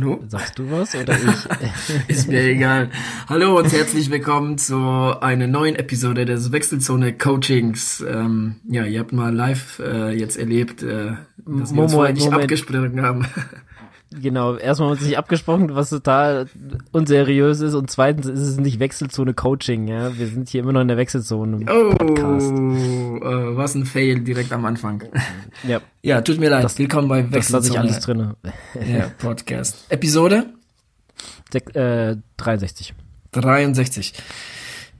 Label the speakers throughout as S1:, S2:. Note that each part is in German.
S1: Hallo?
S2: Sagst du was oder ich?
S1: Ist mir egal. Hallo und herzlich willkommen zu einer neuen Episode des Wechselzone Coachings. Ähm, ja, ihr habt mal live äh, jetzt erlebt, äh, dass wir uns vorher nicht Moment. abgesprochen haben.
S2: Genau, erstmal haben wir uns nicht abgesprochen, was total unseriös ist und zweitens ist es nicht Wechselzone Coaching, ja. Wir sind hier immer noch in der Wechselzone.
S1: Oh, äh, was ein Fail direkt am Anfang. Ja. Ja, tut mir leid. Das,
S2: Willkommen bei Wechselzone. Das lasse ich alles drinne.
S1: Ja, Podcast. Episode?
S2: Sek äh, 63.
S1: 63.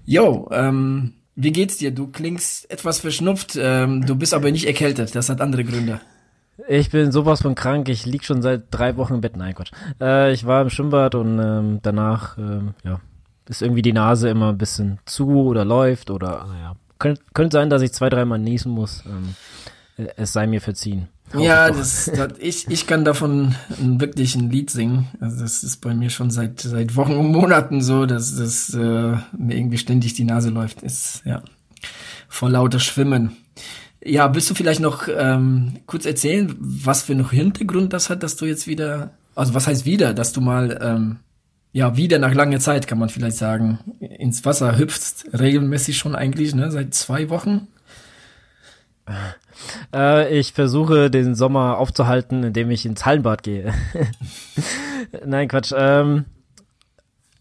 S1: Yo, ähm, wie geht's dir? Du klingst etwas verschnupft, ähm, du bist aber nicht erkältet. Das hat andere Gründe.
S2: Ich bin sowas von krank. Ich lieg schon seit drei Wochen im Bett. Nein, Gott. Äh, ich war im Schwimmbad und ähm, danach, ähm, ja, ist irgendwie die Nase immer ein bisschen zu oder läuft oder, naja. Könnte könnt sein, dass ich zwei, dreimal niesen muss. Ähm, es sei mir verziehen.
S1: Ja, das, das, ich, ich kann davon wirklich ein Lied singen. Also das ist bei mir schon seit, seit Wochen und Monaten so, dass das äh, mir irgendwie ständig die Nase läuft. Ist, ja, vor lauter Schwimmen. Ja, willst du vielleicht noch ähm, kurz erzählen, was für noch Hintergrund das hat, dass du jetzt wieder, also was heißt wieder, dass du mal, ähm, ja, wieder nach langer Zeit, kann man vielleicht sagen, ins Wasser hüpfst, regelmäßig schon eigentlich, ne, seit zwei Wochen?
S2: Äh, ich versuche den Sommer aufzuhalten, indem ich ins Hallenbad gehe. Nein, Quatsch. Ähm,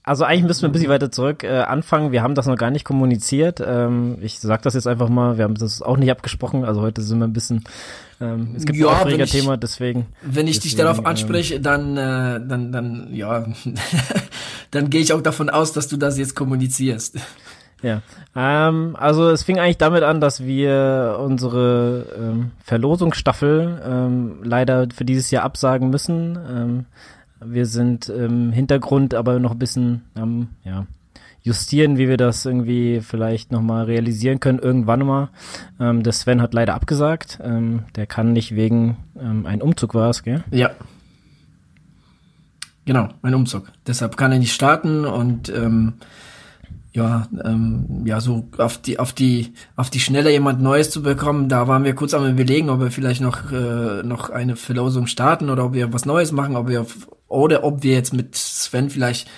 S2: also eigentlich müssen wir ein bisschen weiter zurück äh, anfangen. Wir haben das noch gar nicht kommuniziert. Ähm, ich sag das jetzt einfach mal. Wir haben das auch nicht abgesprochen. Also heute sind wir ein bisschen. Ähm, es gibt ja, ein aufreger Thema, deswegen.
S1: Wenn ich
S2: deswegen,
S1: dich darauf ähm, anspreche, ähm, dann, äh, dann, dann, ja, dann gehe ich auch davon aus, dass du das jetzt kommunizierst.
S2: Ja, ähm, also es fing eigentlich damit an, dass wir unsere ähm, Verlosungsstaffel ähm, leider für dieses Jahr absagen müssen. Ähm, wir sind im Hintergrund aber noch ein bisschen ähm, ja, justieren, wie wir das irgendwie vielleicht nochmal realisieren können, irgendwann mal. Ähm, der Sven hat leider abgesagt. Ähm, der kann nicht wegen ähm, ein Umzug war es, gell?
S1: Ja. Genau, ein Umzug. Deshalb kann er nicht starten und ähm, ja, ähm, ja, so auf die, auf die, auf die Schnelle jemand Neues zu bekommen, da waren wir kurz am überlegen, ob wir vielleicht noch, äh, noch eine Verlosung starten oder ob wir was Neues machen, ob wir, oder ob wir jetzt mit Sven vielleicht,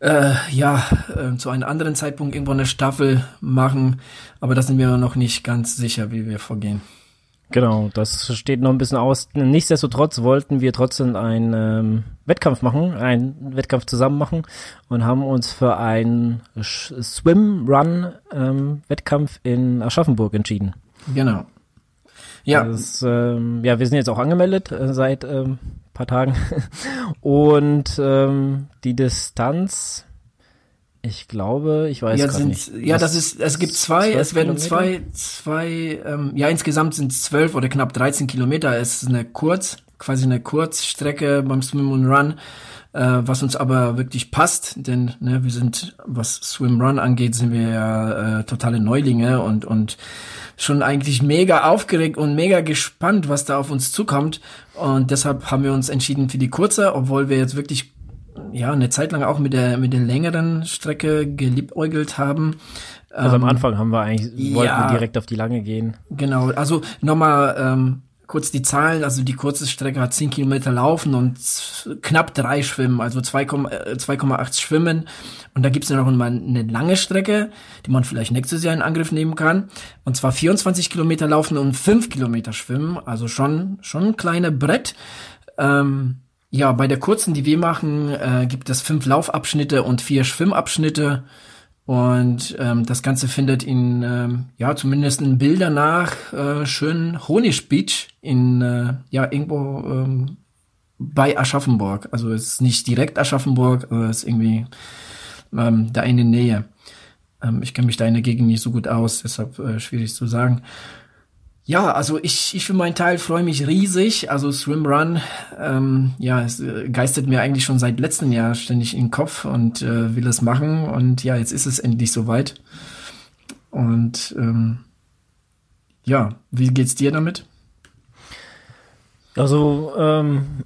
S1: äh, ja, äh, zu einem anderen Zeitpunkt irgendwo eine Staffel machen, aber da sind wir noch nicht ganz sicher, wie wir vorgehen.
S2: Genau, das steht noch ein bisschen aus. Nichtsdestotrotz wollten wir trotzdem einen ähm, Wettkampf machen, einen Wettkampf zusammen machen und haben uns für einen Swim-Run-Wettkampf ähm, in Aschaffenburg entschieden.
S1: Genau. Ja.
S2: Das, ähm, ja, wir sind jetzt auch angemeldet äh, seit ähm, paar Tagen und ähm, die Distanz ich glaube, ich weiß
S1: ja, sind, nicht. Ja, das ist, es gibt zwei, es werden zwei, zwei, ähm, ja, insgesamt sind es zwölf oder knapp 13 Kilometer. Es ist eine Kurz, quasi eine Kurzstrecke beim Swim und Run, äh, was uns aber wirklich passt, denn ne, wir sind, was Swim Run angeht, sind wir ja äh, totale Neulinge und, und schon eigentlich mega aufgeregt und mega gespannt, was da auf uns zukommt. Und deshalb haben wir uns entschieden für die kurze, obwohl wir jetzt wirklich ja eine Zeit lang auch mit der mit der längeren Strecke geliebäugelt haben.
S2: Also am ähm, Anfang haben wir eigentlich wollten ja, wir direkt auf die lange gehen.
S1: Genau, also nochmal ähm, kurz die Zahlen. Also die kurze Strecke hat 10 Kilometer laufen und knapp drei schwimmen, also 2,8 äh, schwimmen. Und da gibt's ja noch mal eine lange Strecke, die man vielleicht nächstes Jahr in Angriff nehmen kann. Und zwar 24 Kilometer laufen und 5 Kilometer schwimmen. Also schon schon ein kleiner Brett. Ähm, ja, bei der kurzen, die wir machen, äh, gibt es fünf Laufabschnitte und vier Schwimmabschnitte. Und ähm, das Ganze findet in, ähm, ja, zumindest in Bilder nach äh, schönen Honig Beach in, äh, ja, irgendwo ähm, bei Aschaffenburg. Also es ist nicht direkt Aschaffenburg, aber es ist irgendwie ähm, da in der Nähe. Ähm, ich kenne mich da in der Gegend nicht so gut aus, deshalb äh, schwierig zu sagen. Ja, also ich, ich für meinen Teil freue mich riesig. Also Swim Run, ähm, ja, es äh, geistert mir eigentlich schon seit letztem Jahr ständig in den Kopf und äh, will es machen. Und ja, jetzt ist es endlich soweit. Und ähm, ja, wie geht's dir damit?
S2: Also ähm,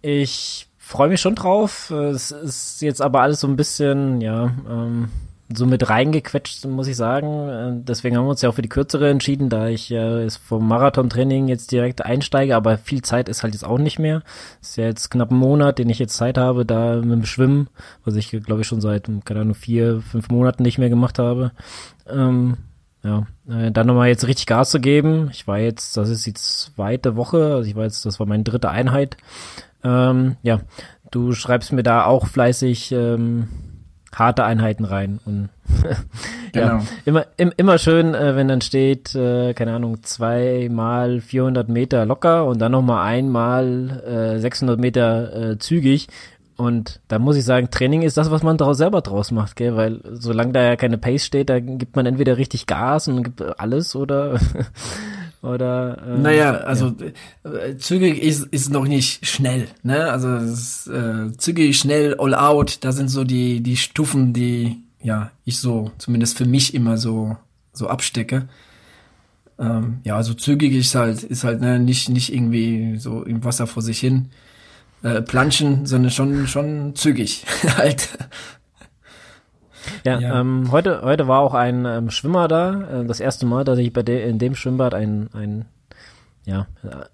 S2: ich freue mich schon drauf. Es ist jetzt aber alles so ein bisschen, ja, ähm, so mit reingequetscht, muss ich sagen. Äh, deswegen haben wir uns ja auch für die kürzere entschieden, da ich äh, vom Marathontraining jetzt direkt einsteige, aber viel Zeit ist halt jetzt auch nicht mehr. ist ja jetzt knapp ein Monat, den ich jetzt Zeit habe, da mit dem Schwimmen, was ich glaube ich schon seit, keine Ahnung, vier, fünf Monaten nicht mehr gemacht habe. Ähm, ja, äh, dann nochmal jetzt richtig Gas zu geben. Ich war jetzt, das ist die zweite Woche, also ich war jetzt, das war meine dritte Einheit. Ähm, ja, du schreibst mir da auch fleißig ähm, harte Einheiten rein und ja, genau. immer im, immer schön, äh, wenn dann steht, äh, keine Ahnung, zweimal 400 Meter locker und dann nochmal einmal äh, 600 Meter äh, zügig und da muss ich sagen, Training ist das, was man draus selber draus macht, gell? Weil solange da ja keine Pace steht, da gibt man entweder richtig Gas und gibt alles oder oder
S1: äh, Naja, also ja. Äh, zügig ist, ist noch nicht schnell, ne? Also ist, äh, zügig, schnell, all out, da sind so die, die Stufen, die ja ich so, zumindest für mich immer so, so abstecke. Ähm, ja, also zügig ist halt, ist halt ne, nicht, nicht irgendwie so im Wasser vor sich hin äh, planschen, sondern schon, schon zügig halt.
S2: Ja, ja. Ähm, heute, heute war auch ein ähm, Schwimmer da. Äh, das erste Mal, dass ich bei de in dem Schwimmbad ein, ein ja,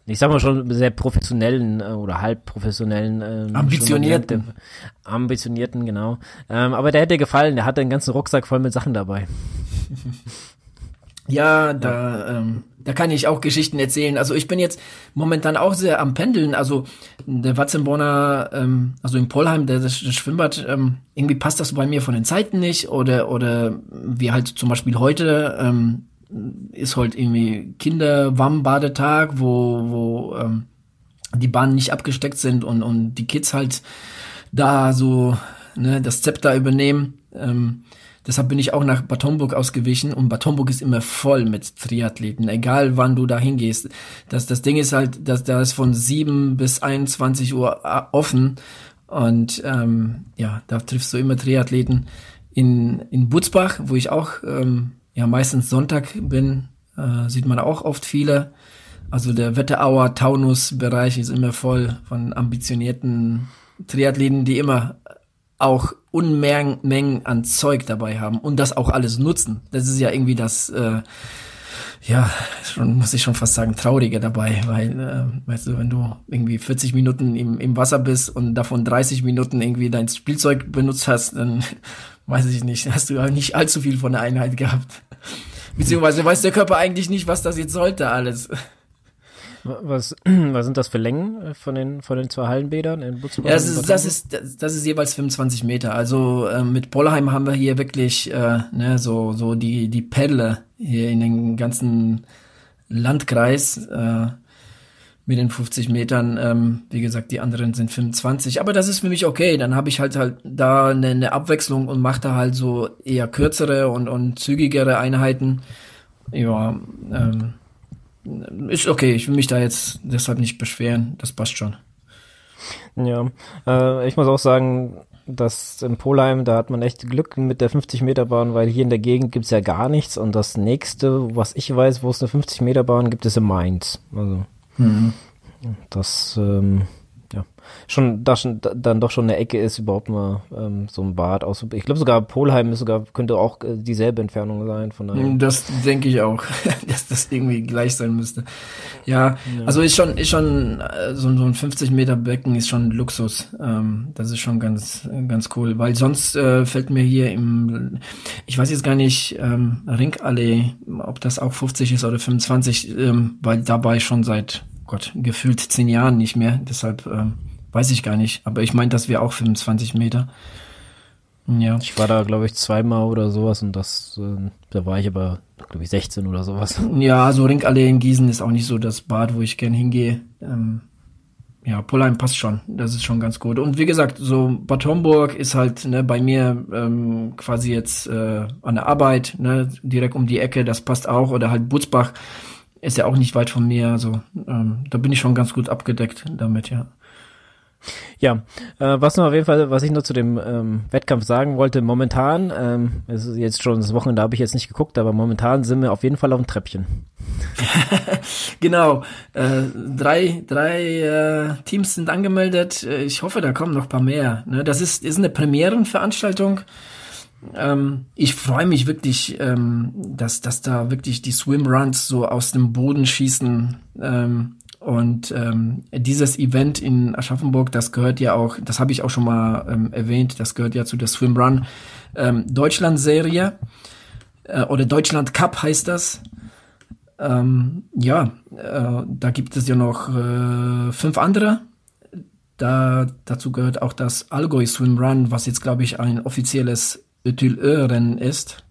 S2: ich sag mal schon sehr professionellen äh, oder halb professionellen
S1: ähm, ambitionierten
S2: ambitionierten genau ähm, aber der hätte gefallen der hatte einen ganzen Rucksack voll mit Sachen dabei
S1: Ja, da, ähm, da kann ich auch Geschichten erzählen. Also ich bin jetzt momentan auch sehr am Pendeln. Also der Watzenborner, ähm, also in Polheim, der, das, Schwimmbad, ähm, irgendwie passt das bei mir von den Zeiten nicht. Oder, oder wie halt zum Beispiel heute ähm, ist halt irgendwie Kinder-Warmbadetag, wo, wo ähm, die Bahnen nicht abgesteckt sind und, und die Kids halt da so ne, das Zepter übernehmen. Ähm, Deshalb bin ich auch nach Bad Homburg ausgewichen und Bad Homburg ist immer voll mit Triathleten, egal wann du da hingehst. Das, das Ding ist halt, dass da ist von 7 bis 21 Uhr äh, offen und ähm, ja, da triffst du immer Triathleten. In, in Butzbach, wo ich auch ähm, ja meistens Sonntag bin, äh, sieht man auch oft viele. Also der Wetterauer Taunus-Bereich ist immer voll von ambitionierten Triathleten, die immer auch Unmengen an Zeug dabei haben und das auch alles nutzen. Das ist ja irgendwie das, äh, ja, schon, muss ich schon fast sagen, traurige dabei, weil, äh, weißt du, wenn du irgendwie 40 Minuten im, im Wasser bist und davon 30 Minuten irgendwie dein Spielzeug benutzt hast, dann weiß ich nicht, hast du ja nicht allzu viel von der Einheit gehabt. Beziehungsweise weiß der Körper eigentlich nicht, was das jetzt sollte alles.
S2: Was, was sind das für Längen äh, von den, von den zwei Hallenbädern in
S1: Butzbach? Ja, das ist, das ist, das, ist jeweils 25 Meter. Also äh, mit Pollheim haben wir hier wirklich äh, ne, so, so die, die Pedle hier in den ganzen Landkreis äh, mit den 50 Metern. Ähm, wie gesagt, die anderen sind 25. Aber das ist für mich okay. Dann habe ich halt halt da eine, eine Abwechslung und mache da halt so eher kürzere und, und zügigere Einheiten. Ja, ähm, ist okay, ich will mich da jetzt deshalb nicht beschweren, das passt schon.
S2: Ja, äh, ich muss auch sagen, dass in Polheim, da hat man echt Glück mit der 50-Meter-Bahn, weil hier in der Gegend gibt's ja gar nichts und das nächste, was ich weiß, wo es eine 50-Meter-Bahn gibt, ist in Mainz. Also, mhm. das, ähm, ja, schon, da schon, dann doch schon eine Ecke ist, überhaupt mal ähm, so ein Bad aus. Ich glaube sogar Polheim ist sogar, könnte auch äh, dieselbe Entfernung sein von daher.
S1: Das denke ich auch, dass das irgendwie gleich sein müsste. Ja, ja. also ist schon, ist schon, äh, so, so ein 50 Meter Becken ist schon Luxus. Ähm, das ist schon ganz, ganz cool, weil sonst äh, fällt mir hier im, ich weiß jetzt gar nicht, ähm, Ringallee, ob das auch 50 ist oder 25, ähm, weil dabei schon seit Gott, gefühlt zehn Jahren nicht mehr. Deshalb ähm, weiß ich gar nicht. Aber ich meine, dass wir auch 25 Meter.
S2: Ja. Ich war da, glaube ich, zweimal oder sowas und das, äh, da war ich aber, glaube ich, 16 oder sowas.
S1: Ja, so Ringallee in Gießen ist auch nicht so das Bad, wo ich gern hingehe. Ähm, ja, Polheim passt schon. Das ist schon ganz gut. Und wie gesagt, so Bad Homburg ist halt ne, bei mir ähm, quasi jetzt äh, an der Arbeit, ne, direkt um die Ecke, das passt auch. Oder halt Butzbach ist ja auch nicht weit von mir, also ähm, da bin ich schon ganz gut abgedeckt damit, ja.
S2: Ja, äh, was noch auf jeden Fall, was ich noch zu dem ähm, Wettkampf sagen wollte, momentan, ähm, es ist jetzt schon das Wochenende, da habe ich jetzt nicht geguckt, aber momentan sind wir auf jeden Fall auf dem Treppchen.
S1: genau, äh, drei, drei äh, Teams sind angemeldet. Ich hoffe, da kommen noch paar mehr. Ne? Das ist, ist eine Premierenveranstaltung. Ähm, ich freue mich wirklich, ähm, dass, dass da wirklich die Swimruns so aus dem Boden schießen. Ähm, und ähm, dieses Event in Aschaffenburg, das gehört ja auch, das habe ich auch schon mal ähm, erwähnt, das gehört ja zu der Swimrun ähm, Deutschland-Serie äh, oder Deutschland Cup heißt das. Ähm, ja, äh, da gibt es ja noch äh, fünf andere. Da, dazu gehört auch das Allgäu Swim Run, was jetzt, glaube ich, ein offizielles Ötülö-Rennen ist.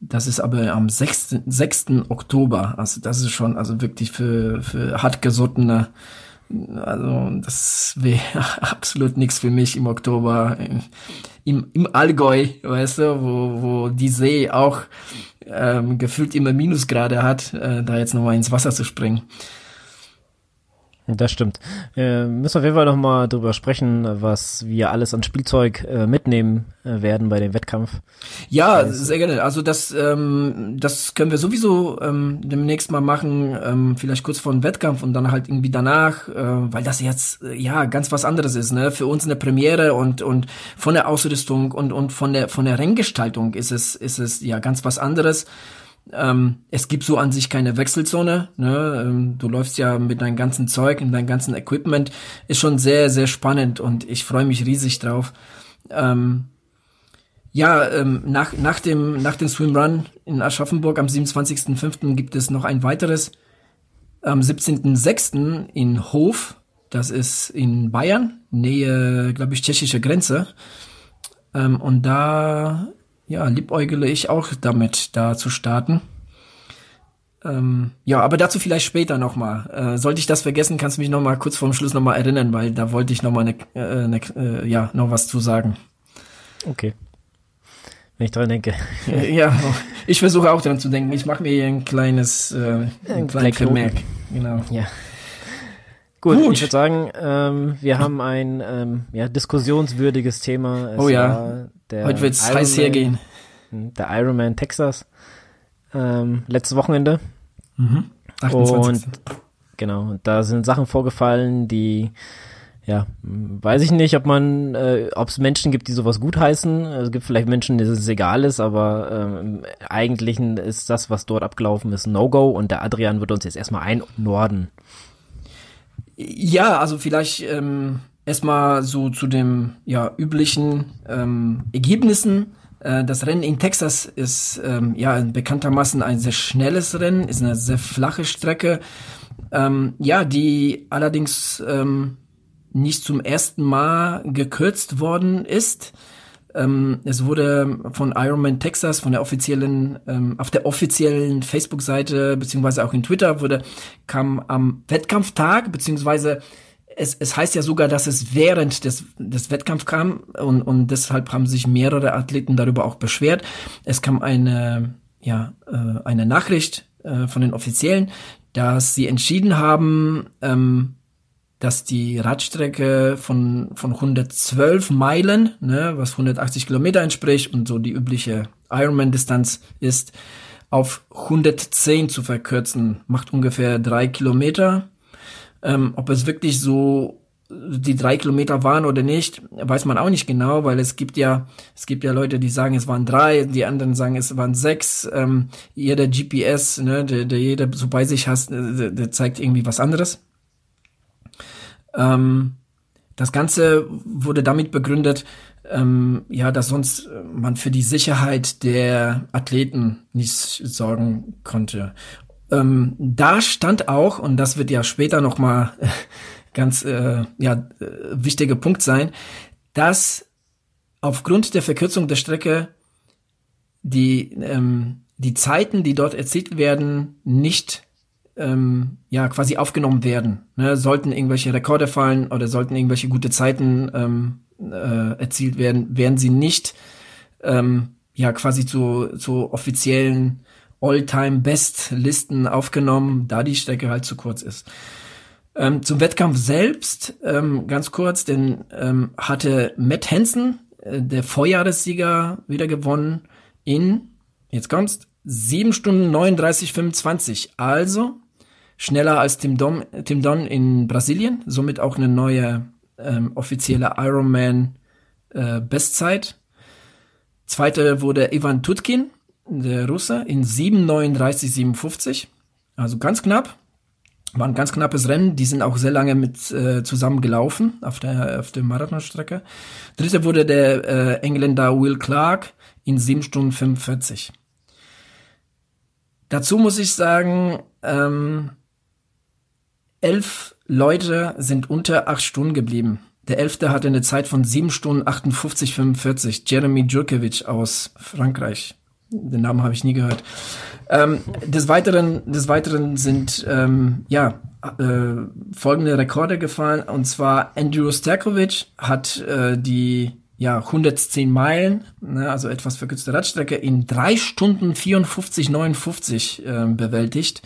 S1: Das ist aber am 6. 6. Oktober. Also das ist schon also wirklich für, für hartgesottene. Also das wäre absolut nichts für mich im Oktober. Im, im Allgäu, weißt du, wo, wo die See auch ähm, gefühlt immer Minusgrade hat, äh, da jetzt nochmal ins Wasser zu springen.
S2: Das stimmt. Äh, müssen wir auf jeden Fall nochmal drüber sprechen, was wir alles an Spielzeug äh, mitnehmen äh, werden bei dem Wettkampf.
S1: Ja, also, sehr gerne. Also das, ähm, das können wir sowieso ähm, demnächst mal machen, ähm, vielleicht kurz vor dem Wettkampf und dann halt irgendwie danach, äh, weil das jetzt äh, ja ganz was anderes ist, ne? Für uns eine Premiere und und von der Ausrüstung und und von der von der Renngestaltung ist es ist es ja ganz was anderes. Ähm, es gibt so an sich keine Wechselzone. Ne? Ähm, du läufst ja mit deinem ganzen Zeug und deinem ganzen Equipment. Ist schon sehr, sehr spannend und ich freue mich riesig drauf. Ähm, ja, ähm, nach, nach, dem, nach dem Swim Run in Aschaffenburg am 27.05. gibt es noch ein weiteres. Am 17.06. in Hof, das ist in Bayern, Nähe, glaube ich, tschechische Grenze. Ähm, und da ja, liebäugele ich auch damit, da zu starten. Ähm, ja, aber dazu vielleicht später nochmal. Äh, sollte ich das vergessen, kannst du mich nochmal kurz vorm Schluss nochmal erinnern, weil da wollte ich nochmal ne, äh, ne, äh, ja, noch was zu sagen.
S2: Okay. Wenn ich dran denke.
S1: ja, ich versuche auch dran zu denken. Ich mache mir hier ein kleines äh, ein kleines Vermerk.
S2: Genau. Ja. Gut, Gut. ich würde sagen, ähm, wir haben ein ähm, ja, diskussionswürdiges Thema.
S1: Es oh ja, heute wird es heiß hergehen.
S2: Hm, der Ironman Texas, ähm, letztes Wochenende. Mhm. 28. Und genau, da sind Sachen vorgefallen, die ja, weiß ich nicht, ob man, äh, ob es Menschen gibt, die sowas gutheißen. Es gibt vielleicht Menschen, denen es egal ist, aber ähm, im Eigentlichen ist das, was dort abgelaufen ist, No-Go und der Adrian wird uns jetzt erstmal einnorden.
S1: Ja, also vielleicht ähm, erstmal so zu dem ja üblichen ähm, Ergebnissen. Äh, das Rennen in Texas ist ähm, ja bekanntermaßen ein sehr schnelles Rennen, ist eine sehr flache Strecke. Ähm, ja, die allerdings ähm, nicht zum ersten Mal gekürzt worden ist. Ähm, es wurde von Ironman Texas, von der offiziellen, ähm, auf der offiziellen Facebook-Seite, beziehungsweise auch in Twitter, wurde, kam am Wettkampftag, beziehungsweise es, es heißt ja sogar, dass es während des, des Wettkampfs kam und, und deshalb haben sich mehrere Athleten darüber auch beschwert. Es kam eine, ja, äh, eine Nachricht äh, von den Offiziellen, dass sie entschieden haben, ähm, dass die Radstrecke von, von 112 Meilen, ne, was 180 Kilometer entspricht und so die übliche Ironman-Distanz ist, auf 110 zu verkürzen. Macht ungefähr drei Kilometer. Ähm, ob es wirklich so die drei Kilometer waren oder nicht, weiß man auch nicht genau, weil es gibt ja, es gibt ja Leute, die sagen, es waren drei, die anderen sagen, es waren sechs. Ähm, jeder GPS, ne, der, der jeder so bei sich hat, der, der zeigt irgendwie was anderes. Ähm, das Ganze wurde damit begründet, ähm, ja, dass sonst man für die Sicherheit der Athleten nicht sorgen konnte. Ähm, da stand auch, und das wird ja später nochmal ganz äh, ja, äh, wichtiger Punkt sein, dass aufgrund der Verkürzung der Strecke die, ähm, die Zeiten, die dort erzielt werden, nicht ähm, ja quasi aufgenommen werden. Ne? Sollten irgendwelche Rekorde fallen oder sollten irgendwelche gute Zeiten ähm, äh, erzielt werden, werden sie nicht ähm, ja quasi zu, zu offiziellen All-Time-Best-Listen aufgenommen, da die Strecke halt zu kurz ist. Ähm, zum Wettkampf selbst, ähm, ganz kurz, denn ähm, hatte Matt Hansen, äh, der Vorjahressieger, wieder gewonnen in, jetzt kommst, 7 Stunden 39, 25. Also schneller als Tim Don, Tim Don in Brasilien, somit auch eine neue ähm, offizielle Ironman äh, Bestzeit. Zweiter wurde Ivan Tutkin, der Russe, in 7,39,57. Also ganz knapp. War ein ganz knappes Rennen. Die sind auch sehr lange mit äh, zusammen gelaufen auf der, auf der Marathonstrecke. Dritter wurde der äh, Engländer Will Clark in 7 Stunden 45. Dazu muss ich sagen, ähm, elf Leute sind unter acht Stunden geblieben. Der Elfte hatte eine Zeit von sieben Stunden 58, 45. Jeremy Djurkovic aus Frankreich. Den Namen habe ich nie gehört. Ähm, des Weiteren, des Weiteren sind ähm, ja äh, folgende Rekorde gefallen. Und zwar Andrew Sterkovic hat äh, die ja 110 Meilen, ne, also etwas verkürzte Radstrecke, in drei Stunden 54, 59 äh, bewältigt.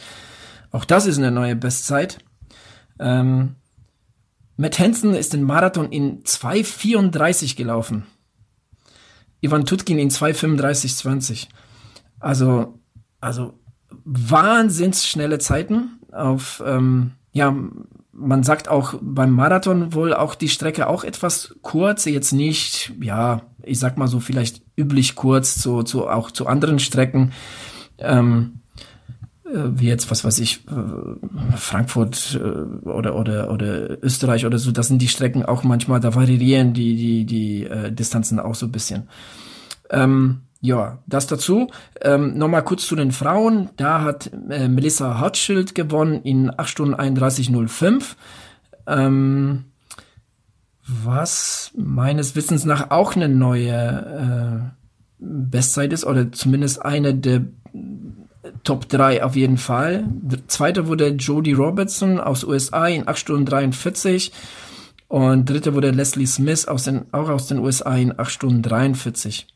S1: Auch das ist eine neue Bestzeit. Ähm, Matt Hansen ist den Marathon in 2,34 gelaufen. Ivan Tutkin in 2,35,20. Also, also wahnsinns schnelle Zeiten auf, ähm, ja, man sagt auch beim Marathon wohl auch die Strecke auch etwas kurz, jetzt nicht, ja, ich sag mal so vielleicht üblich kurz zu, zu auch zu anderen Strecken. Ähm, äh, wie jetzt, was weiß ich, äh, Frankfurt äh, oder, oder, oder Österreich oder so, das sind die Strecken auch manchmal, da variieren die, die, die äh, Distanzen auch so ein bisschen. Ähm, ja, das dazu. Ähm, Nochmal kurz zu den Frauen. Da hat äh, Melissa Hotschild gewonnen in 8 Stunden 31,05. Ähm, was meines Wissens nach auch eine neue äh, Bestzeit ist, oder zumindest eine der Top 3 auf jeden Fall. Zweiter wurde Jodie Robertson aus USA in 8 Stunden 43. Und dritter wurde Leslie Smith aus den, auch aus den USA in 8 Stunden 43.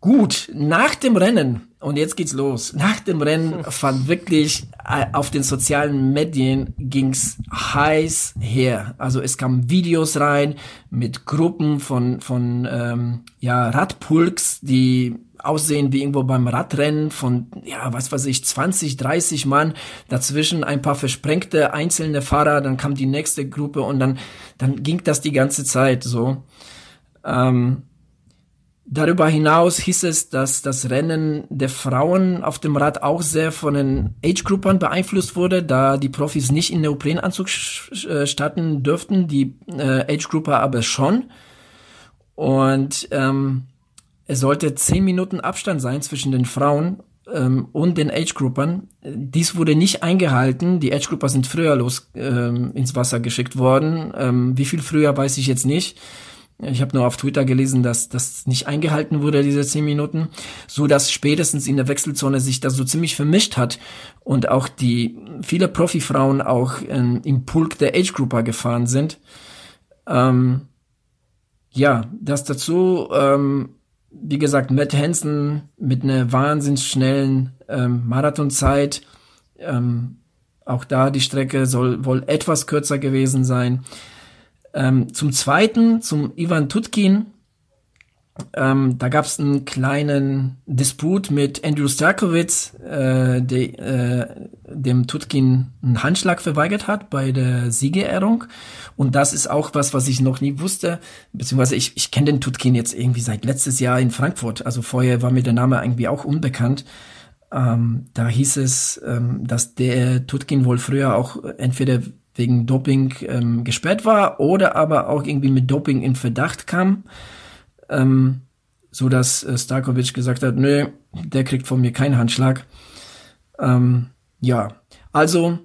S1: Gut, nach dem Rennen, und jetzt geht's los, nach dem Rennen fand wirklich äh, auf den sozialen Medien ging's heiß her. Also es kamen Videos rein mit Gruppen von, von ähm, ja, Radpulks, die aussehen wie irgendwo beim Radrennen von, ja, was weiß ich, 20, 30 Mann, dazwischen ein paar versprengte einzelne Fahrer, dann kam die nächste Gruppe und dann, dann ging das die ganze Zeit so. Ähm, darüber hinaus hieß es, dass das Rennen der Frauen auf dem Rad auch sehr von den Age-Gruppern beeinflusst wurde, da die Profis nicht in Neoprenanzug äh, starten dürften, die äh, Age-Grupper aber schon. Und ähm, es sollte zehn Minuten Abstand sein zwischen den Frauen ähm, und den Age-Groupern. Dies wurde nicht eingehalten. Die Age-Grupper sind früher los ähm, ins Wasser geschickt worden. Ähm, wie viel früher, weiß ich jetzt nicht. Ich habe nur auf Twitter gelesen, dass das nicht eingehalten wurde, diese zehn Minuten, so dass spätestens in der Wechselzone sich das so ziemlich vermischt hat und auch die viele Profifrauen auch ähm, im Pulk der Age Grouper gefahren sind. Ähm, ja, das dazu. Ähm, wie gesagt, Matt Hansen mit einer wahnsinns schnellen ähm, Marathonzeit. Ähm, auch da die Strecke soll wohl etwas kürzer gewesen sein. Ähm, zum zweiten, zum Ivan Tutkin, ähm, da gab es einen kleinen Disput mit Andrew Starkowitz, äh, de, äh, dem Tutkin einen Handschlag verweigert hat bei der Siegerehrung. Und das ist auch was, was ich noch nie wusste. Beziehungsweise ich, ich kenne den Tutkin jetzt irgendwie seit letztes Jahr in Frankfurt. Also vorher war mir der Name irgendwie auch unbekannt. Ähm, da hieß es, ähm, dass der Tutkin wohl früher auch entweder wegen Doping ähm, gesperrt war oder aber auch irgendwie mit Doping in Verdacht kam ähm, so dass äh, Starkovic gesagt hat, nö, der kriegt von mir keinen Handschlag. Ähm, ja, also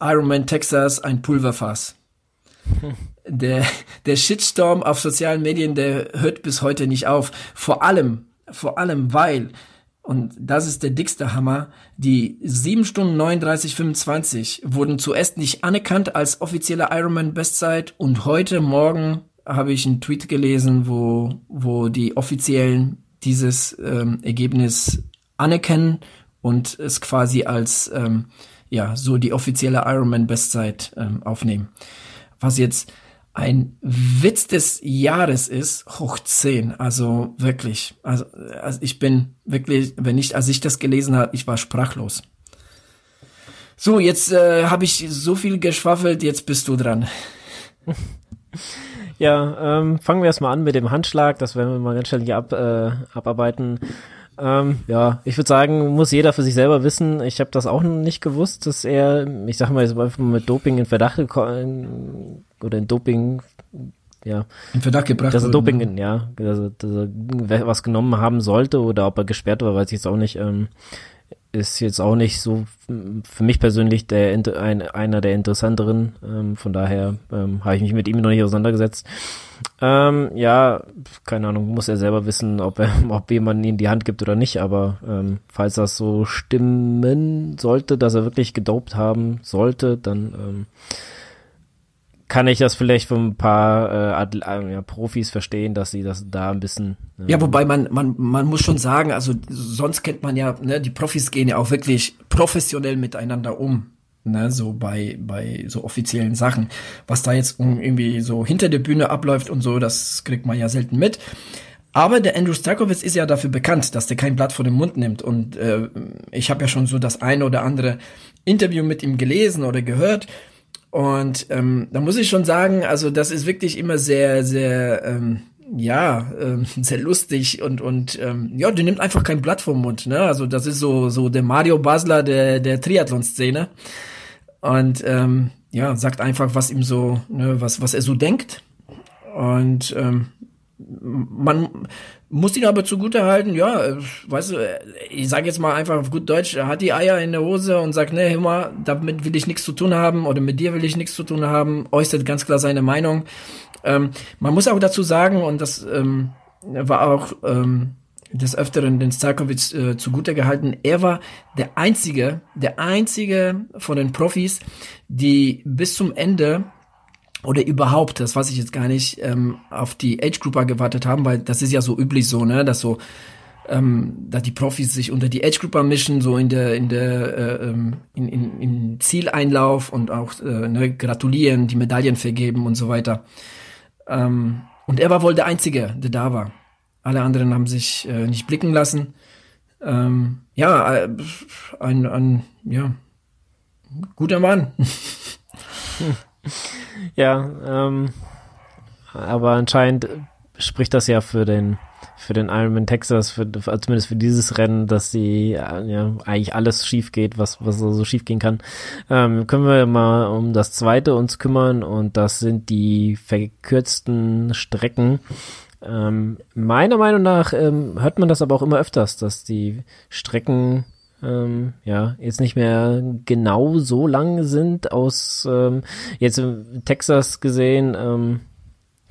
S1: Ironman Texas, ein Pulverfass. Der, der Shitstorm auf sozialen Medien, der hört bis heute nicht auf. Vor allem, vor allem, weil, und das ist der dickste Hammer, die 7 Stunden 39, 25 wurden zuerst nicht anerkannt als offizielle Ironman Bestzeit und heute Morgen habe ich einen Tweet gelesen, wo, wo die Offiziellen dieses ähm, Ergebnis anerkennen und es quasi als ähm, ja so die offizielle Ironman Bestzeit ähm, aufnehmen. Was jetzt ein Witz des Jahres ist, hoch 10. Also wirklich. Also, also ich bin wirklich, wenn ich, als ich das gelesen habe, ich war sprachlos. So, jetzt äh, habe ich so viel geschwaffelt, jetzt bist du dran.
S2: Ja, ähm, fangen wir erstmal an mit dem Handschlag, das werden wir mal ganz schnell hier ab, äh, abarbeiten. Ähm, ja, ich würde sagen, muss jeder für sich selber wissen. Ich habe das auch nicht gewusst, dass er, ich sag mal, einfach mit Doping in Verdacht oder in Doping, ja.
S1: In Verdacht gebracht
S2: Dass er Doping, ne? ja, dass er, dass er was genommen haben sollte oder ob er gesperrt war, weiß ich jetzt auch nicht. Ähm, ist jetzt auch nicht so für mich persönlich der ein, einer der interessanteren. Ähm, von daher ähm, habe ich mich mit ihm noch nicht auseinandergesetzt. Ähm, ja, keine Ahnung, muss er selber wissen, ob er, ob jemand ihn die Hand gibt oder nicht. Aber ähm, falls das so stimmen sollte, dass er wirklich gedopt haben sollte, dann ähm, kann ich das vielleicht von ein paar äh, äh, ja, Profis verstehen, dass sie das da ein bisschen.
S1: Äh, ja, wobei man, man, man muss schon sagen, also sonst kennt man ja, ne, die Profis gehen ja auch wirklich professionell miteinander um. Ne, so bei, bei so offiziellen Sachen. Was da jetzt irgendwie so hinter der Bühne abläuft und so, das kriegt man ja selten mit. Aber der Andrew Starkovitz ist ja dafür bekannt, dass der kein Blatt vor den Mund nimmt. Und äh, ich habe ja schon so das eine oder andere Interview mit ihm gelesen oder gehört. Und ähm, da muss ich schon sagen, also das ist wirklich immer sehr, sehr, ähm, ja, ähm, sehr lustig und und ähm, ja, der nimmt einfach kein Blatt vom Mund. Ne? Also das ist so so der Mario Basler der der Triathlon-Szene und ähm, ja, sagt einfach, was ihm so, ne, was was er so denkt. Und ähm, man muss ihn aber zugute halten, ja, weißt du, ich sage jetzt mal einfach auf gut Deutsch, er hat die Eier in der Hose und sagt, ne, immer, damit will ich nichts zu tun haben oder mit dir will ich nichts zu tun haben, äußert ganz klar seine Meinung. Ähm, man muss auch dazu sagen, und das ähm, war auch ähm, des Öfteren den Starkovic äh, zugute gehalten, er war der einzige, der einzige von den Profis, die bis zum Ende oder überhaupt, das weiß ich jetzt gar nicht, ähm, auf die Age Grouper gewartet haben, weil das ist ja so üblich so, ne, dass so ähm, da die Profis sich unter die Age Grouper mischen, so in der in der äh, ähm, in, in, in Zieleinlauf und auch äh, ne, gratulieren, die Medaillen vergeben und so weiter. Ähm, und er war wohl der Einzige, der da war. Alle anderen haben sich äh, nicht blicken lassen. Ähm, ja, äh, ein, ein ja guter Mann.
S2: Ja, ähm, aber anscheinend spricht das ja für den für den Ironman Texas, für, zumindest für dieses Rennen, dass sie ja eigentlich alles schief geht, was was so schief gehen kann. Ähm, können wir mal um das zweite uns kümmern und das sind die verkürzten Strecken. Ähm, meiner Meinung nach ähm, hört man das aber auch immer öfters, dass die Strecken ähm, ja, jetzt nicht mehr genau so lang sind. Aus ähm, jetzt in Texas gesehen, ähm,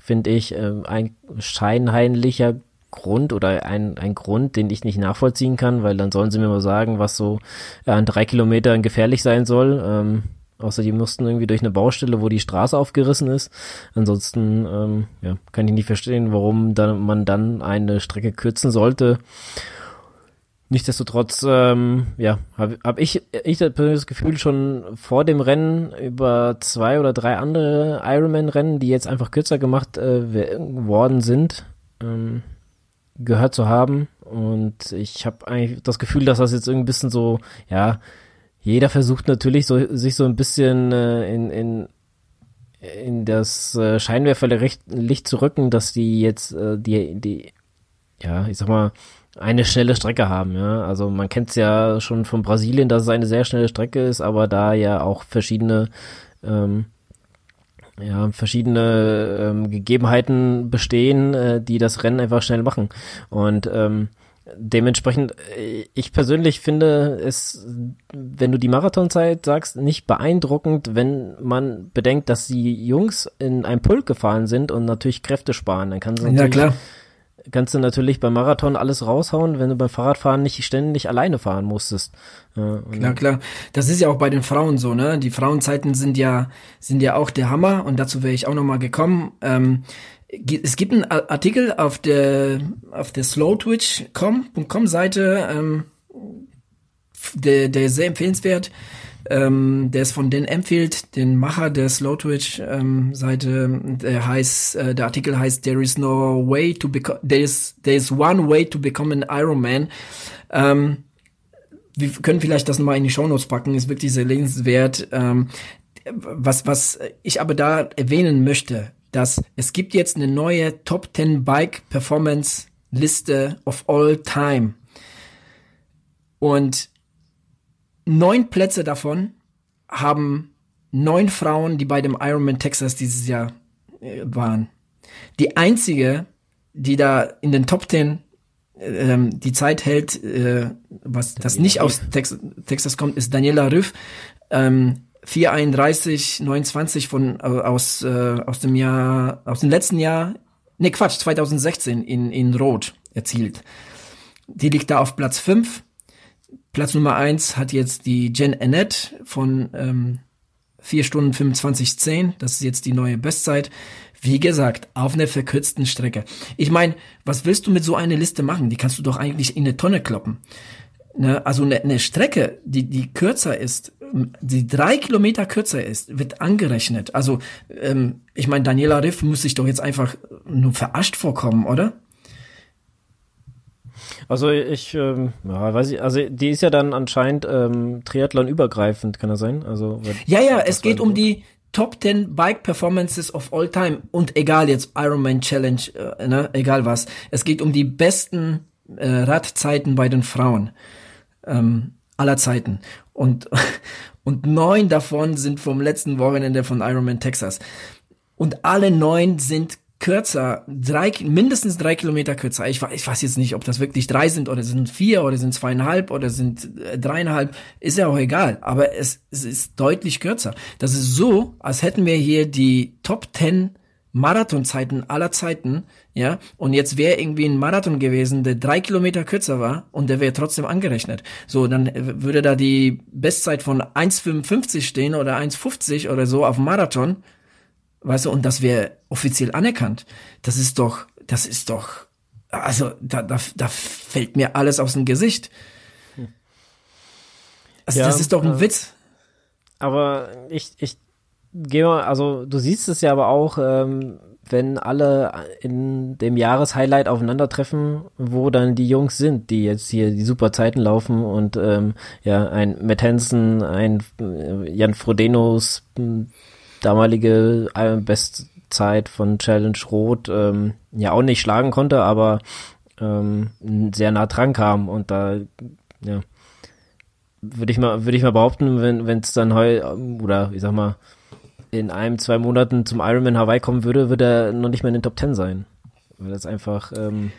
S2: finde ich ähm, ein scheinheimlicher Grund oder ein, ein Grund, den ich nicht nachvollziehen kann, weil dann sollen sie mir mal sagen, was so äh, an drei Kilometern gefährlich sein soll. Ähm, außer die mussten irgendwie durch eine Baustelle, wo die Straße aufgerissen ist. Ansonsten ähm, ja, kann ich nicht verstehen, warum dann, man dann eine Strecke kürzen sollte. Nichtsdestotrotz, ähm, ja, habe hab ich, ich das Gefühl schon vor dem Rennen über zwei oder drei andere Ironman-Rennen, die jetzt einfach kürzer gemacht äh, worden sind, ähm, gehört zu haben. Und ich habe eigentlich das Gefühl, dass das jetzt irgendwie ein bisschen so, ja, jeder versucht natürlich so, sich so ein bisschen äh, in, in in das äh, Scheinwerferlicht zu rücken, dass die jetzt äh, die die ja, ich sag mal eine schnelle Strecke haben, ja. Also man kennt es ja schon von Brasilien, dass es eine sehr schnelle Strecke ist, aber da ja auch verschiedene ähm, ja, verschiedene ähm, Gegebenheiten bestehen, äh, die das Rennen einfach schnell machen. Und ähm, dementsprechend, äh, ich persönlich finde es, wenn du die Marathonzeit sagst, nicht beeindruckend, wenn man bedenkt, dass die Jungs in einem Pulk gefahren sind und natürlich Kräfte sparen. Dann kann sie
S1: ja, klar
S2: kannst du natürlich beim Marathon alles raushauen, wenn du beim Fahrradfahren nicht ständig alleine fahren musstest.
S1: Ja, klar, klar. Das ist ja auch bei den Frauen so, ne? Die Frauenzeiten sind ja, sind ja auch der Hammer und dazu wäre ich auch nochmal gekommen. Ähm, es gibt einen Artikel auf der, auf der slowtwitch.com Seite, ähm, der, der ist sehr empfehlenswert. Ähm, der ist von Dan Emfield, den Macher der Slow Twitch ähm, Seite. Der heißt, äh, der Artikel heißt There is no way to become, there is, there is one way to become an Iron Man. Ähm, wir können vielleicht das mal in die Shownotes packen, ist wirklich sehr lesenswert. Ähm, was, was ich aber da erwähnen möchte, dass es gibt jetzt eine neue Top 10 Bike Performance Liste of all time. Und neun Plätze davon haben neun Frauen, die bei dem Ironman Texas dieses Jahr äh, waren. Die einzige, die da in den Top 10 ähm, die Zeit hält, äh, was das nicht aus Tex Texas kommt, ist Daniela Rüff. Ähm, 431 29 von äh, aus äh, aus dem Jahr aus dem letzten Jahr ne Quatsch 2016 in in Rot erzielt. Die liegt da auf Platz 5. Platz Nummer 1 hat jetzt die Jen Annette von ähm, 4 Stunden 25 10. Das ist jetzt die neue Bestzeit. Wie gesagt, auf einer verkürzten Strecke. Ich meine, was willst du mit so einer Liste machen? Die kannst du doch eigentlich in eine Tonne kloppen. Ne? Also eine, eine Strecke, die, die kürzer ist, die drei Kilometer kürzer ist, wird angerechnet. Also ähm, ich meine, Daniela Riff muss sich doch jetzt einfach nur verarscht vorkommen, oder?
S2: Also ich, ähm, ja, weiß ich, also die ist ja dann anscheinend ähm, Triathlon übergreifend, kann das sein? Also
S1: ja, ja, es geht um die Top 10 Bike Performances of all time und egal jetzt Ironman Challenge, äh, ne, egal was. Es geht um die besten äh, Radzeiten bei den Frauen ähm, aller Zeiten und und neun davon sind vom letzten Wochenende von Ironman Texas und alle neun sind kürzer, drei, mindestens drei Kilometer kürzer. Ich, ich weiß jetzt nicht, ob das wirklich drei sind oder sind vier oder sind zweieinhalb oder sind äh, dreieinhalb, ist ja auch egal. Aber es, es ist deutlich kürzer. Das ist so, als hätten wir hier die Top Ten Marathonzeiten aller Zeiten, ja, und jetzt wäre irgendwie ein Marathon gewesen, der drei Kilometer kürzer war und der wäre trotzdem angerechnet. So, dann würde da die Bestzeit von 1,55 stehen oder 1,50 oder so auf Marathon Weißt du, und das wäre offiziell anerkannt. Das ist doch, das ist doch, also da, da, da fällt mir alles aus dem Gesicht. Also ja, das ist doch ein äh, Witz.
S2: Aber ich, ich gehe mal, also du siehst es ja aber auch, ähm, wenn alle in dem Jahreshighlight aufeinandertreffen, wo dann die Jungs sind, die jetzt hier die super Zeiten laufen und ähm, ja, ein Matt Hansen, ein äh, Jan Frodenos damalige äh, Bestzeit von Challenge Rot ähm, ja auch nicht schlagen konnte, aber ähm, sehr nah dran kam und da ja würde ich mal würde ich mal behaupten, wenn wenn es dann heu oder ich sag mal in einem zwei Monaten zum Ironman Hawaii kommen würde, würde er noch nicht mehr in den Top Ten sein, weil das einfach ähm,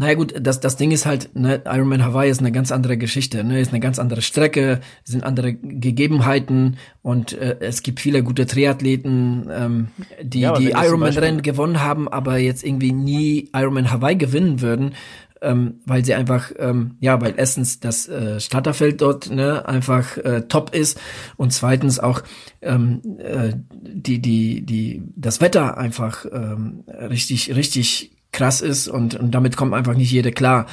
S1: naja gut, das, das Ding ist halt, ne, Ironman Hawaii ist eine ganz andere Geschichte, ne, ist eine ganz andere Strecke, sind andere Gegebenheiten und äh, es gibt viele gute Triathleten, ähm, die ja, die Ironman-Rennen gewonnen haben, aber jetzt irgendwie nie Ironman Hawaii gewinnen würden, ähm, weil sie einfach, ähm, ja, weil erstens das äh, Starterfeld dort ne, einfach äh, top ist und zweitens auch ähm, äh, die, die, die, das Wetter einfach ähm, richtig, richtig krass ist und, und damit kommt einfach nicht jeder klar.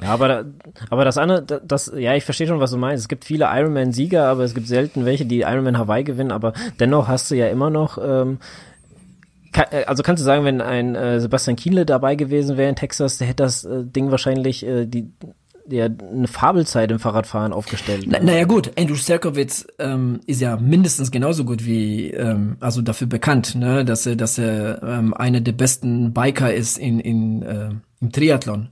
S2: Ja, aber, aber das andere, das, ja, ich verstehe schon, was du meinst. Es gibt viele Ironman-Sieger, aber es gibt selten welche, die Ironman Hawaii gewinnen, aber dennoch hast du ja immer noch, ähm, äh, also kannst du sagen, wenn ein äh, Sebastian Kienle dabei gewesen wäre in Texas, der hätte das äh, Ding wahrscheinlich äh, die ja eine Fabelzeit im Fahrradfahren aufgestellt.
S1: Na, naja gut, Andrew Serkowitz ähm, ist ja mindestens genauso gut wie, ähm, also dafür bekannt, ne, dass er, dass er ähm, einer der besten Biker ist in, in äh, im Triathlon.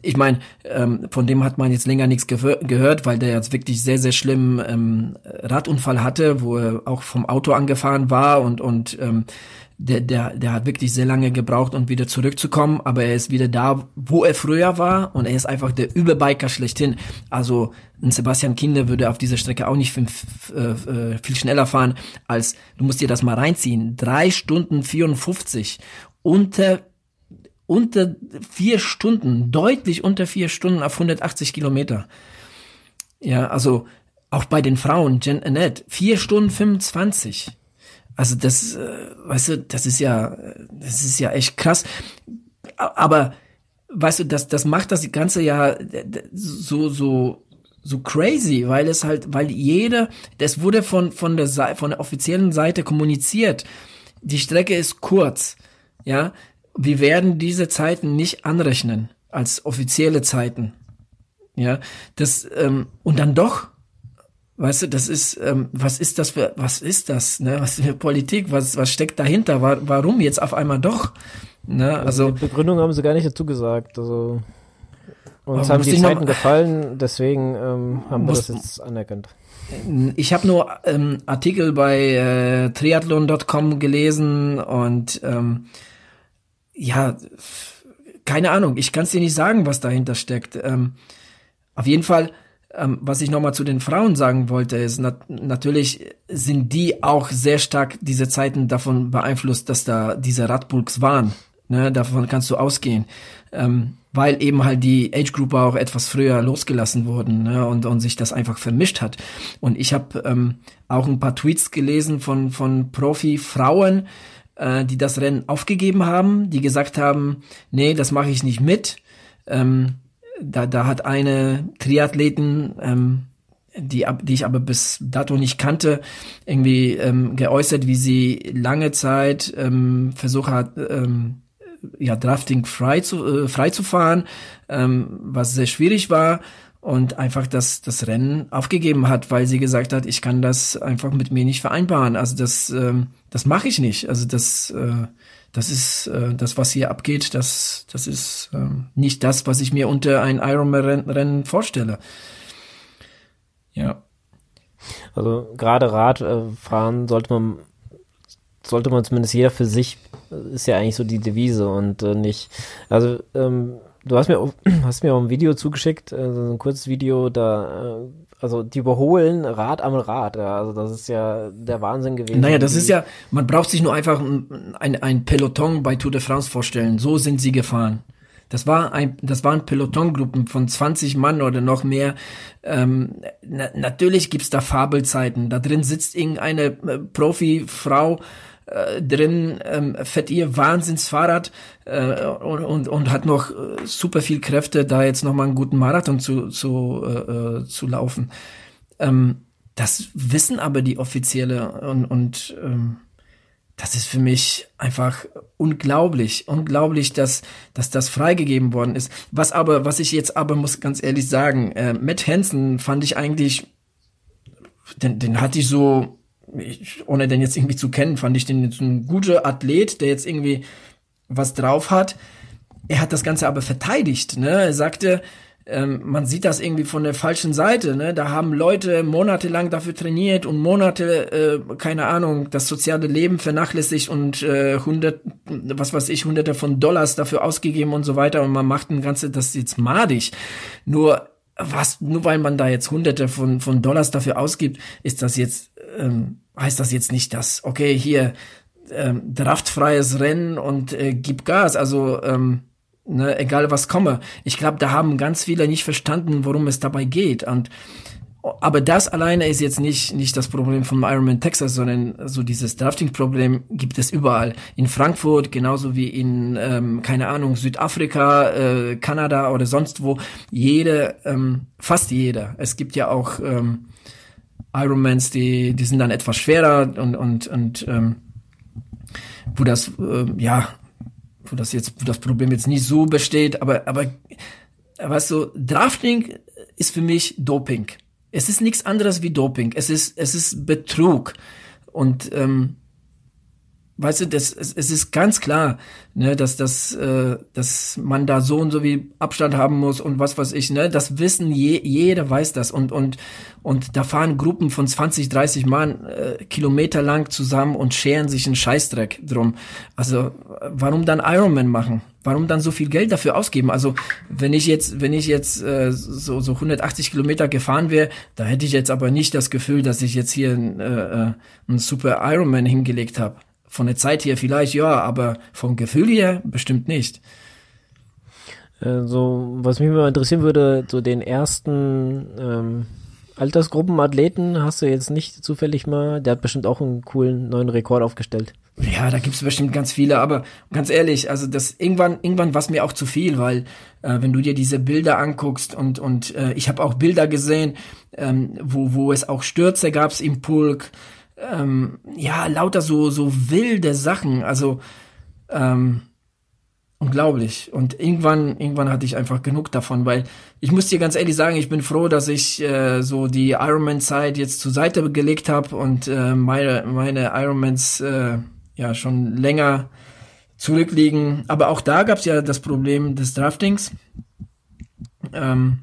S1: Ich meine, ähm, von dem hat man jetzt länger nichts gehört, weil der jetzt wirklich sehr, sehr schlimm ähm, Radunfall hatte, wo er auch vom Auto angefahren war und, und ähm, der, der, der hat wirklich sehr lange gebraucht, um wieder zurückzukommen, aber er ist wieder da, wo er früher war und er ist einfach der Überbiker schlechthin. Also ein Sebastian Kinder würde auf dieser Strecke auch nicht viel, äh, viel schneller fahren, als, du musst dir das mal reinziehen, drei Stunden 54 unter unter vier Stunden, deutlich unter vier Stunden auf 180 Kilometer. Ja, also auch bei den Frauen, Jen Annette, vier Stunden 25. Also das, äh, weißt du, das ist ja, das ist ja echt krass. Aber weißt du, das, das macht das ganze ja so, so, so crazy, weil es halt, weil jeder, das wurde von, von der von der offiziellen Seite kommuniziert. Die Strecke ist kurz, ja. Wir werden diese Zeiten nicht anrechnen als offizielle Zeiten, ja. Das, ähm, und dann doch Weißt du, das ist, ähm, was ist das für, was ist das, ne? Was für Politik, was, was steckt dahinter? War, warum jetzt auf einmal doch? Ne? Also,
S2: also die Begründung haben sie gar nicht dazu gesagt. Also uns haben die Zeiten gefallen, deswegen ähm, haben wir das jetzt anerkannt.
S1: Ich habe nur ähm, Artikel bei äh, triathlon.com gelesen und ähm, ja, keine Ahnung, ich kann es dir nicht sagen, was dahinter steckt. Ähm, auf jeden Fall ähm, was ich nochmal zu den Frauen sagen wollte, ist nat natürlich sind die auch sehr stark diese Zeiten davon beeinflusst, dass da diese Radbulks waren. Ne, davon kannst du ausgehen. Ähm, weil eben halt die Age Group auch etwas früher losgelassen wurden ne, und, und sich das einfach vermischt hat. Und ich habe ähm, auch ein paar Tweets gelesen von, von Profi-Frauen, äh, die das Rennen aufgegeben haben, die gesagt haben, nee, das mache ich nicht mit. Ähm, da, da hat eine Triathletin, ähm, die, die ich aber bis dato nicht kannte, irgendwie ähm, geäußert, wie sie lange Zeit ähm, versucht hat, ähm, ja, Drafting frei zu, äh, frei zu fahren, ähm, was sehr schwierig war und einfach das, das Rennen aufgegeben hat, weil sie gesagt hat, ich kann das einfach mit mir nicht vereinbaren. Also das, ähm, das mache ich nicht. Also das, äh, das ist äh, das, was hier abgeht, das, das ist äh, nicht das, was ich mir unter ein Ironman-Rennen vorstelle. Ja.
S2: Also gerade Radfahren sollte man sollte man zumindest jeder für sich, ist ja eigentlich so die Devise und äh, nicht, also ähm, du hast mir, hast mir auch ein Video zugeschickt, also ein kurzes Video, da äh, also die überholen Rad am Rad. Ja. Also das ist ja der Wahnsinn gewesen.
S1: Naja, das ist ja, man braucht sich nur einfach ein, ein Peloton bei Tour de France vorstellen. So sind sie gefahren. Das war ein, das waren Pelotongruppen von 20 Mann oder noch mehr. Ähm, na, natürlich gibt's da Fabelzeiten. Da drin sitzt irgendeine äh, Profifrau äh, drin, ähm, fährt ihr Wahnsinnsfahrrad äh, und, und, und hat noch äh, super viel Kräfte, da jetzt noch mal einen guten Marathon zu, zu, äh, äh, zu laufen. Ähm, das wissen aber die Offizielle und, und ähm, das ist für mich einfach unglaublich, unglaublich, dass, dass das freigegeben worden ist. Was aber, was ich jetzt aber muss ganz ehrlich sagen, äh, Matt Hansen fand ich eigentlich, den, den hatte ich so ich, ohne den jetzt irgendwie zu kennen, fand ich den jetzt ein guter Athlet, der jetzt irgendwie was drauf hat. Er hat das Ganze aber verteidigt. Ne? Er sagte, ähm, man sieht das irgendwie von der falschen Seite. Ne? Da haben Leute monatelang dafür trainiert und Monate, äh, keine Ahnung, das soziale Leben vernachlässigt und äh, hundert, was weiß ich, hunderte von Dollars dafür ausgegeben und so weiter. Und man macht ein Ganze, das jetzt madig. Nur was, nur weil man da jetzt hunderte von, von Dollars dafür ausgibt, ist das jetzt ähm, heißt das jetzt nicht, dass, okay, hier ähm, draftfreies Rennen und äh, gib Gas, also ähm, ne, egal was komme. Ich glaube, da haben ganz viele nicht verstanden, worum es dabei geht. Und aber das alleine ist jetzt nicht nicht das Problem von Ironman Texas, sondern so dieses Drafting-Problem gibt es überall. In Frankfurt genauso wie in ähm, keine Ahnung Südafrika, äh, Kanada oder sonst wo. Jede, ähm, fast jeder. Es gibt ja auch ähm, Ironmans, die, die sind dann etwas schwerer und, und, und ähm, wo das, äh, ja, wo das jetzt, wo das Problem jetzt nicht so besteht, aber, aber, weißt du, Drafting ist für mich Doping. Es ist nichts anderes wie Doping. Es ist, es ist Betrug. Und ähm, weißt du, das, es, es ist ganz klar, ne, dass das, äh, dass man da so und so wie Abstand haben muss und was weiß ich, ne, das wissen je, jeder weiß das und und und da fahren Gruppen von 20, 30 Mann äh, Kilometer lang zusammen und scheren sich einen Scheißdreck drum. Also warum dann Ironman machen? Warum dann so viel Geld dafür ausgeben? Also wenn ich jetzt, wenn ich jetzt äh, so so 180 Kilometer gefahren wäre, da hätte ich jetzt aber nicht das Gefühl, dass ich jetzt hier äh, äh, einen super Ironman hingelegt habe. Von der Zeit her vielleicht ja, aber vom Gefühl her bestimmt nicht.
S2: Äh, so, was mich mal interessieren würde, so den ersten ähm, Altersgruppenathleten hast du jetzt nicht zufällig mal, der hat bestimmt auch einen coolen neuen Rekord aufgestellt.
S1: Ja, da gibt's bestimmt ganz viele, aber ganz ehrlich, also das irgendwann, irgendwann war mir auch zu viel, weil äh, wenn du dir diese Bilder anguckst und und äh, ich habe auch Bilder gesehen, ähm, wo wo es auch Stürze gab's im Pulk, ähm, ja, lauter so, so wilde Sachen. Also, ähm, unglaublich. Und irgendwann, irgendwann hatte ich einfach genug davon, weil ich muss dir ganz ehrlich sagen, ich bin froh, dass ich äh, so die Ironman-Zeit jetzt zur Seite gelegt habe und äh, meine, meine Ironmans äh, ja schon länger zurückliegen. Aber auch da gab es ja das Problem des Draftings. Ähm,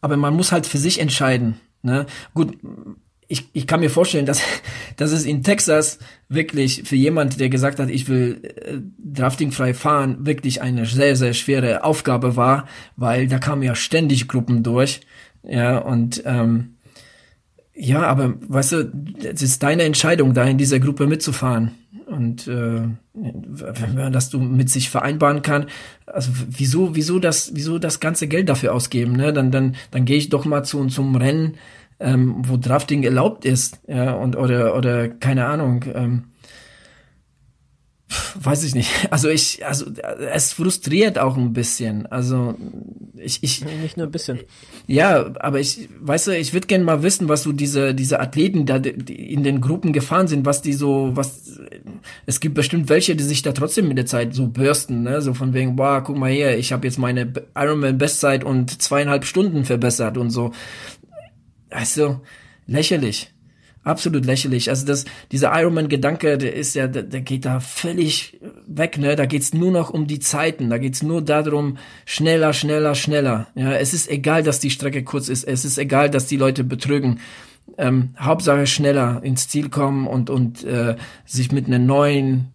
S1: aber man muss halt für sich entscheiden. Ne? Gut, ich, ich kann mir vorstellen, dass, dass es in Texas wirklich für jemand, der gesagt hat, ich will äh, draftingfrei fahren, wirklich eine sehr, sehr schwere Aufgabe war, weil da kamen ja ständig Gruppen durch. Ja, und ähm, ja, aber weißt du, es ist deine Entscheidung, da in dieser Gruppe mitzufahren. Und äh, wenn man das du mit sich vereinbaren kann, also wieso, wieso das, wieso das ganze Geld dafür ausgeben? Ne? Dann, dann, dann gehe ich doch mal zu zum Rennen ähm, wo Drafting erlaubt ist, ja, und oder oder keine Ahnung, ähm, weiß ich nicht. Also ich, also es frustriert auch ein bisschen. Also ich, ich
S2: nicht nur ein bisschen.
S1: Ja, aber ich, weißt du, ich würde gerne mal wissen, was so diese diese Athleten da die in den Gruppen gefahren sind, was die so, was es gibt bestimmt welche, die sich da trotzdem mit der Zeit so bürsten, ne, so von wegen, boah, guck mal her, ich habe jetzt meine Ironman Bestzeit und zweieinhalb Stunden verbessert und so. Also, lächerlich. Absolut lächerlich. Also das, dieser Ironman-Gedanke, der ist ja, der, der geht da völlig weg, ne? Da geht's nur noch um die Zeiten. Da geht's nur darum, schneller, schneller, schneller. Ja, es ist egal, dass die Strecke kurz ist. Es ist egal, dass die Leute betrügen. Ähm, Hauptsache schneller ins Ziel kommen und, und äh, sich mit einer neuen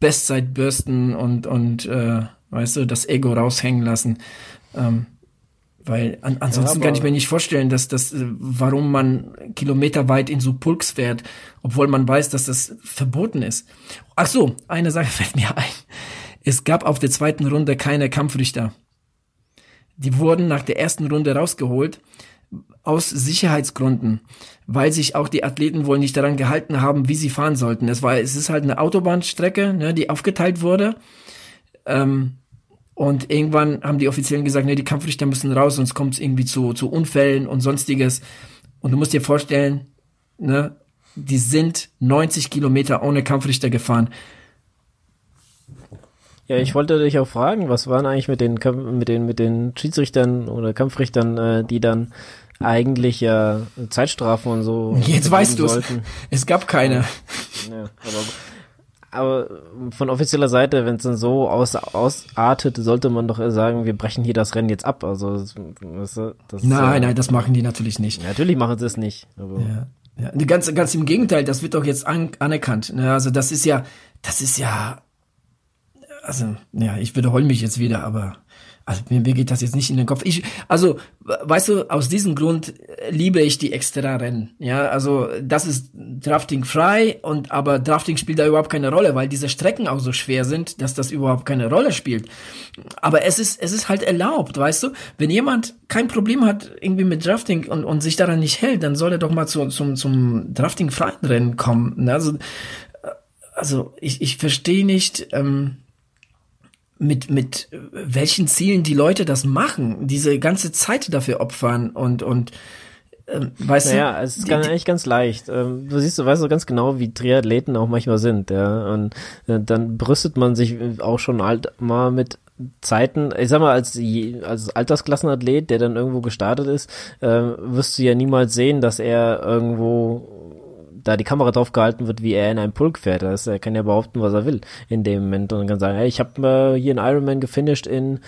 S1: Bestzeit bürsten und, und äh, weißt du, das Ego raushängen lassen. Ähm, weil an, ansonsten ja, kann ich mir nicht vorstellen, dass das, äh, warum man kilometerweit in so Pulks fährt, obwohl man weiß, dass das verboten ist. Ach so, eine Sache fällt mir ein. Es gab auf der zweiten Runde keine Kampfrichter. Die wurden nach der ersten Runde rausgeholt aus Sicherheitsgründen, weil sich auch die Athleten wohl nicht daran gehalten haben, wie sie fahren sollten. Es war, es ist halt eine Autobahnstrecke, ne, die aufgeteilt wurde. Ähm, und irgendwann haben die Offiziellen gesagt, nee, die Kampfrichter müssen raus, sonst kommt es irgendwie zu, zu Unfällen und sonstiges. Und du musst dir vorstellen, ne, die sind 90 Kilometer ohne Kampfrichter gefahren.
S2: Ja, ich wollte dich auch fragen, was waren eigentlich mit den mit den mit den Schiedsrichtern oder Kampfrichtern, äh, die dann eigentlich ja Zeitstrafen und so.
S1: Jetzt weißt du es. Es gab keine.
S2: Ja, aber aber von offizieller Seite, wenn es dann so aus, ausartet, sollte man doch sagen, wir brechen hier das Rennen jetzt ab. Also
S1: du, das Nein, äh, nein, das machen die natürlich nicht.
S2: Natürlich machen sie es nicht.
S1: Ja. Ja, ganz, ganz im Gegenteil, das wird doch jetzt an, anerkannt. Ne? Also das ist ja, das ist ja, also ja, ich wiederhole mich jetzt wieder, aber also mir, geht das jetzt nicht in den Kopf. Ich, also, weißt du, aus diesem Grund liebe ich die extra Rennen. Ja, also das ist Drafting frei und aber Drafting spielt da überhaupt keine Rolle, weil diese Strecken auch so schwer sind, dass das überhaupt keine Rolle spielt. Aber es ist, es ist halt erlaubt, weißt du? Wenn jemand kein Problem hat irgendwie mit Drafting und, und sich daran nicht hält, dann soll er doch mal zu, zum, zum Drafting freien Rennen kommen. Also, also ich, ich verstehe nicht, ähm, mit, mit welchen Zielen die Leute das machen, diese ganze Zeit dafür opfern und, und ähm, weißt
S2: naja, du? es ist ganz, eigentlich ganz leicht. Ähm, du siehst, du weißt so ganz genau, wie Triathleten auch manchmal sind, ja. Und äh, dann brüstet man sich auch schon halt mal mit Zeiten, ich sag mal, als, als Altersklassenathlet, der dann irgendwo gestartet ist, äh, wirst du ja niemals sehen, dass er irgendwo da die Kamera drauf gehalten wird, wie er in einem Pulk fährt. Das, er kann ja behaupten, was er will in dem Moment und kann sagen, hey, ich habe äh, hier einen Ironman gefinisht in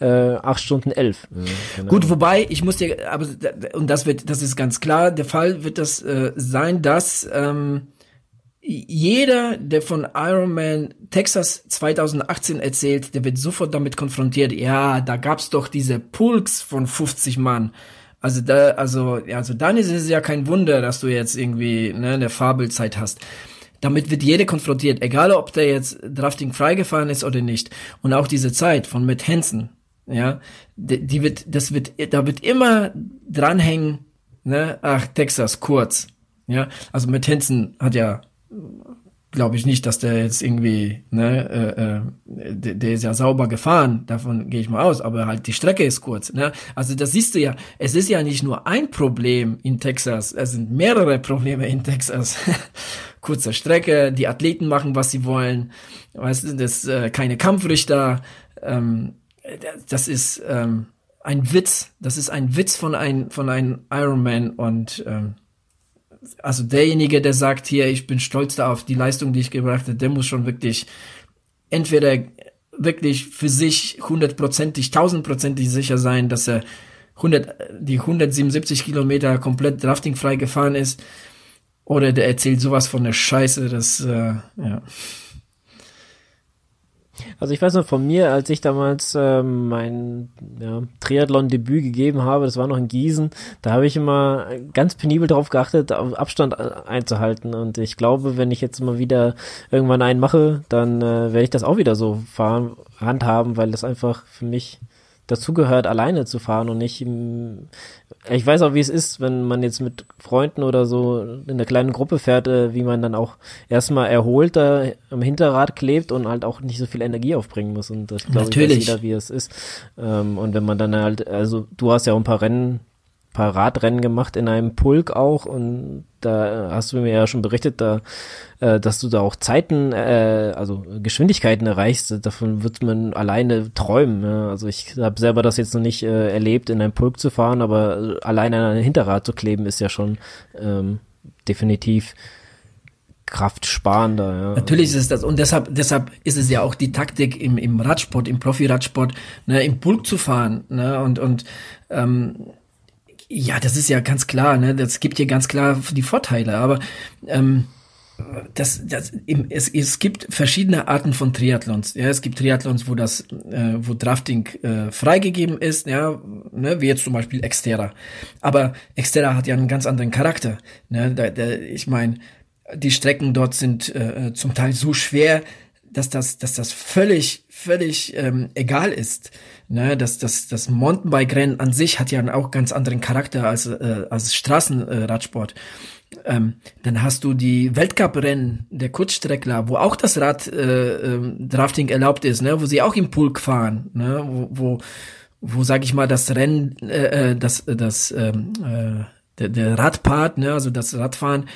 S2: äh, 8 Stunden 11.
S1: Ja, Gut, wobei, ich muss dir, aber und das wird, das ist ganz klar, der Fall wird das äh, sein, dass ähm, jeder, der von Ironman Texas 2018 erzählt, der wird sofort damit konfrontiert, ja, da gab's doch diese Pulks von 50 Mann. Also da, also, ja, also dann ist es ja kein Wunder, dass du jetzt irgendwie ne, eine Fabelzeit hast. Damit wird jeder konfrontiert, egal ob der jetzt Drafting freigefahren ist oder nicht. Und auch diese Zeit von Matt Hansen, ja, die, die wird, das wird, da wird immer dranhängen, ne, ach, Texas, kurz. Ja, also Matt Hansen hat ja glaube ich nicht, dass der jetzt irgendwie, ne, äh, äh, der, ist ja sauber gefahren, davon gehe ich mal aus, aber halt die Strecke ist kurz, ne? Also das siehst du ja, es ist ja nicht nur ein Problem in Texas, es sind mehrere Probleme in Texas. Kurze Strecke, die Athleten machen, was sie wollen, weißt du, das äh, keine Kampfrichter, ähm, das ist ähm, ein Witz, das ist ein Witz von ein von einem Ironman und ähm, also derjenige, der sagt hier, ich bin stolz da auf die Leistung, die ich gebracht habe, der muss schon wirklich entweder wirklich für sich hundertprozentig, tausendprozentig sicher sein, dass er 100, die 177 Kilometer komplett draftingfrei gefahren ist, oder der erzählt sowas von der Scheiße, das, äh, ja.
S2: Also ich weiß noch von mir, als ich damals äh, mein ja, Triathlon-Debüt gegeben habe, das war noch in Gießen, da habe ich immer ganz penibel darauf geachtet, Abstand einzuhalten. Und ich glaube, wenn ich jetzt mal wieder irgendwann einen mache, dann äh, werde ich das auch wieder so fahren, handhaben, weil das einfach für mich dazugehört, alleine zu fahren und nicht im, ich weiß auch, wie es ist, wenn man jetzt mit Freunden oder so in einer kleinen Gruppe fährt, äh, wie man dann auch erstmal erholt da am Hinterrad klebt und halt auch nicht so viel Energie aufbringen muss. Und das glaube ich weiß jeder, wie es ist. Ähm, und wenn man dann halt, also du hast ja auch ein paar Rennen paar Radrennen gemacht in einem Pulk auch und da hast du mir ja schon berichtet, da, äh, dass du da auch Zeiten, äh, also Geschwindigkeiten erreichst. Davon wird man alleine träumen. Ja? Also ich habe selber das jetzt noch nicht äh, erlebt, in einem Pulk zu fahren, aber alleine an einem Hinterrad zu kleben ist ja schon ähm, definitiv kraftsparender. Ja.
S1: Natürlich ist es das und deshalb deshalb ist es ja auch die Taktik im im Radsport, im Profi-Radsport, ne, im Pulk zu fahren, ne und und ähm, ja, das ist ja ganz klar, ne? Das gibt hier ganz klar die Vorteile, aber ähm, das, das, es, es gibt verschiedene Arten von Triathlons. Ja, es gibt Triathlons, wo das, äh, wo Drafting äh, freigegeben ist, ja, ne, wie jetzt zum Beispiel Xterra. Aber Xterra hat ja einen ganz anderen Charakter. Ne? Da, da, ich meine, die Strecken dort sind äh, zum Teil so schwer, dass das, dass das völlig, völlig ähm, egal ist. Ne, das, das, das Mountainbike-Rennen an sich hat ja auch ganz anderen Charakter als, äh, als Straßenradsport. Äh, ähm, dann hast du die Weltcup-Rennen der Kurzstreckler, wo auch das Rad äh, äh, erlaubt ist, ne, wo sie auch im Pulk fahren, ne, wo, wo, wo sag ich mal, das Rennen, äh, äh das, das, ähm, äh, der, der Radpart, ne, also das Radfahren,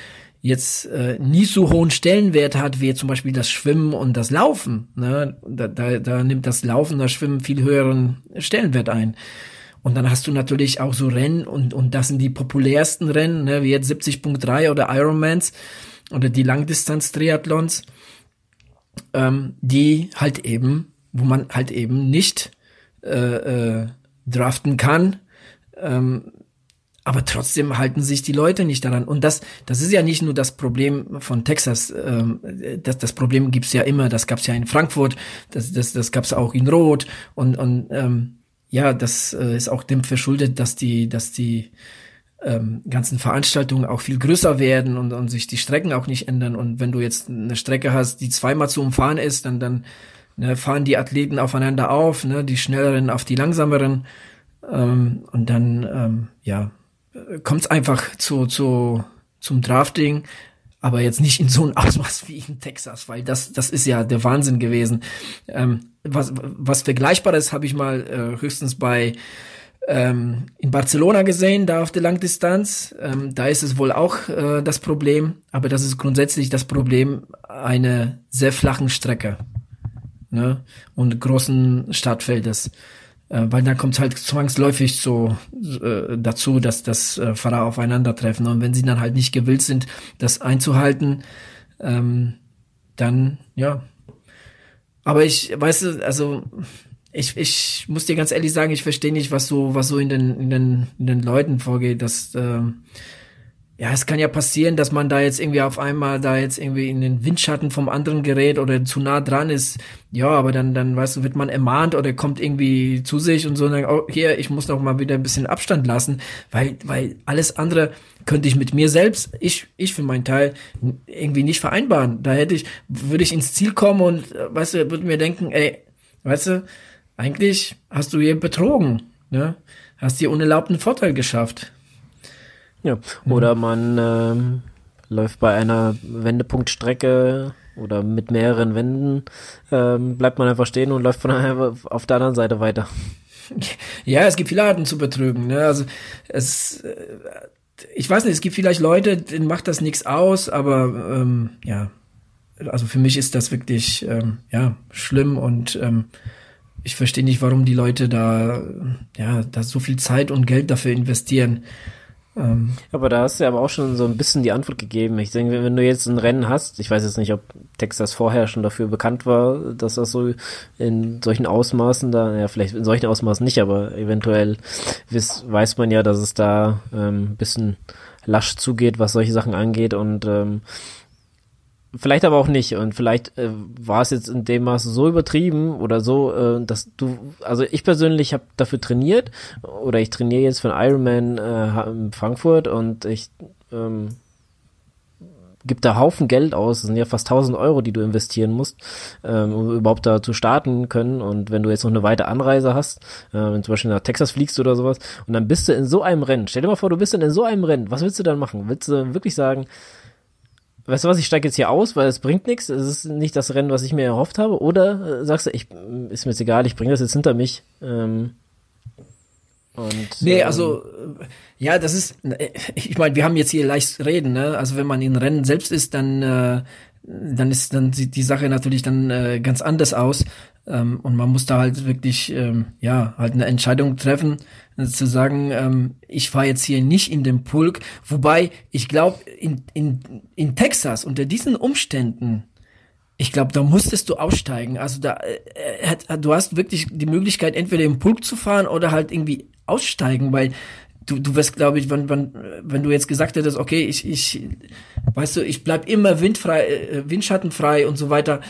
S1: jetzt äh, nie so hohen Stellenwert hat wie zum Beispiel das Schwimmen und das Laufen. Ne? Da, da, da nimmt das Laufen, das Schwimmen viel höheren Stellenwert ein. Und dann hast du natürlich auch so Rennen und, und das sind die populärsten Rennen, ne? wie jetzt 70.3 oder Ironmans oder die Langdistanz-Triathlons, ähm, die halt eben, wo man halt eben nicht äh, äh, draften kann, ähm, aber trotzdem halten sich die Leute nicht daran. Und das, das ist ja nicht nur das Problem von Texas. Ähm, das, das Problem gibt's ja immer. Das gab's ja in Frankfurt, das, das, das gab's auch in Rot. Und, und ähm, ja, das äh, ist auch dem verschuldet, dass die, dass die ähm, ganzen Veranstaltungen auch viel größer werden und, und sich die Strecken auch nicht ändern. Und wenn du jetzt eine Strecke hast, die zweimal zu umfahren ist, dann, dann ne, fahren die Athleten aufeinander auf, ne, die schnelleren auf die langsameren. Ähm, und dann, ähm, ja, kommt es einfach zu, zu, zum Drafting, aber jetzt nicht in so einem Ausmaß wie in Texas, weil das, das ist ja der Wahnsinn gewesen. Ähm, was, was Vergleichbares habe ich mal äh, höchstens bei ähm, in Barcelona gesehen, da auf der Langdistanz. Ähm, da ist es wohl auch äh, das Problem, aber das ist grundsätzlich das Problem einer sehr flachen Strecke ne? und großen Startfeldes äh, weil dann kommt halt zwangsläufig so äh, dazu, dass das äh, Fahrer aufeinandertreffen und wenn sie dann halt nicht gewillt sind, das einzuhalten, ähm, dann ja. Aber ich, weißt du, also ich, ich muss dir ganz ehrlich sagen, ich verstehe nicht, was so was so in den in den in den Leuten vorgeht, dass äh, ja, es kann ja passieren, dass man da jetzt irgendwie auf einmal da jetzt irgendwie in den Windschatten vom anderen gerät oder zu nah dran ist. Ja, aber dann, dann, weißt du, wird man ermahnt oder kommt irgendwie zu sich und so und dann, oh, hier, ich muss noch mal wieder ein bisschen Abstand lassen, weil, weil alles andere könnte ich mit mir selbst, ich, ich für meinen Teil, irgendwie nicht vereinbaren. Da hätte ich, würde ich ins Ziel kommen und, äh, weißt du, würde mir denken, ey, weißt du, eigentlich hast du hier betrogen, ne? Hast dir unerlaubten Vorteil geschafft.
S2: Ja, oder mhm. man ähm, läuft bei einer Wendepunktstrecke oder mit mehreren Wänden ähm, bleibt man einfach stehen und läuft von einer auf der anderen Seite weiter.
S1: Ja, es gibt viele Arten zu betrügen. Ne? Also es, äh, ich weiß nicht, es gibt vielleicht Leute, denen macht das nichts aus, aber ähm, ja, also für mich ist das wirklich ähm, ja schlimm und ähm, ich verstehe nicht, warum die Leute da ja da so viel Zeit und Geld dafür investieren.
S2: Ähm, aber da hast du aber auch schon so ein bisschen die Antwort gegeben. Ich denke, wenn du jetzt ein Rennen hast, ich weiß jetzt nicht, ob Texas vorher schon dafür bekannt war, dass das so in solchen Ausmaßen da, ja, vielleicht in solchen Ausmaßen nicht, aber eventuell weiß, weiß man ja, dass es da ähm, ein bisschen lasch zugeht, was solche Sachen angeht und ähm, Vielleicht aber auch nicht. Und vielleicht äh, war es jetzt in dem Maße so übertrieben oder so, äh, dass du, also ich persönlich habe dafür trainiert oder ich trainiere jetzt für einen Ironman äh, in Frankfurt und ich ähm, gibt da Haufen Geld aus. Das sind ja fast 1000 Euro, die du investieren musst, ähm, um überhaupt da zu starten können. Und wenn du jetzt noch eine weite Anreise hast, äh, wenn zum Beispiel nach Texas fliegst oder sowas, und dann bist du in so einem Rennen. Stell dir mal vor, du bist dann in so einem Rennen. Was willst du dann machen? Willst du wirklich sagen, weißt du was, ich steige jetzt hier aus, weil es bringt nichts, es ist nicht das Rennen, was ich mir erhofft habe, oder äh, sagst du, ich, ist mir jetzt egal, ich bringe das jetzt hinter mich. Ähm,
S1: und, nee, ähm, also ja, das ist, ich meine, wir haben jetzt hier leicht reden, ne? Also wenn man in Rennen selbst ist, dann äh, dann ist dann sieht die Sache natürlich dann äh, ganz anders aus ähm, und man muss da halt wirklich ähm, ja halt eine Entscheidung treffen zu sagen, ähm, ich fahre jetzt hier nicht in den Pulk. Wobei, ich glaube, in, in, in Texas unter diesen Umständen, ich glaube, da musstest du aussteigen. Also da, äh, äh, du hast wirklich die Möglichkeit, entweder im Pulk zu fahren oder halt irgendwie aussteigen, weil du, du wirst, glaube ich, wenn, wenn, wenn du jetzt gesagt hättest, okay, ich, ich, weißt du, ich bleib immer windfrei, äh, windschattenfrei und so weiter,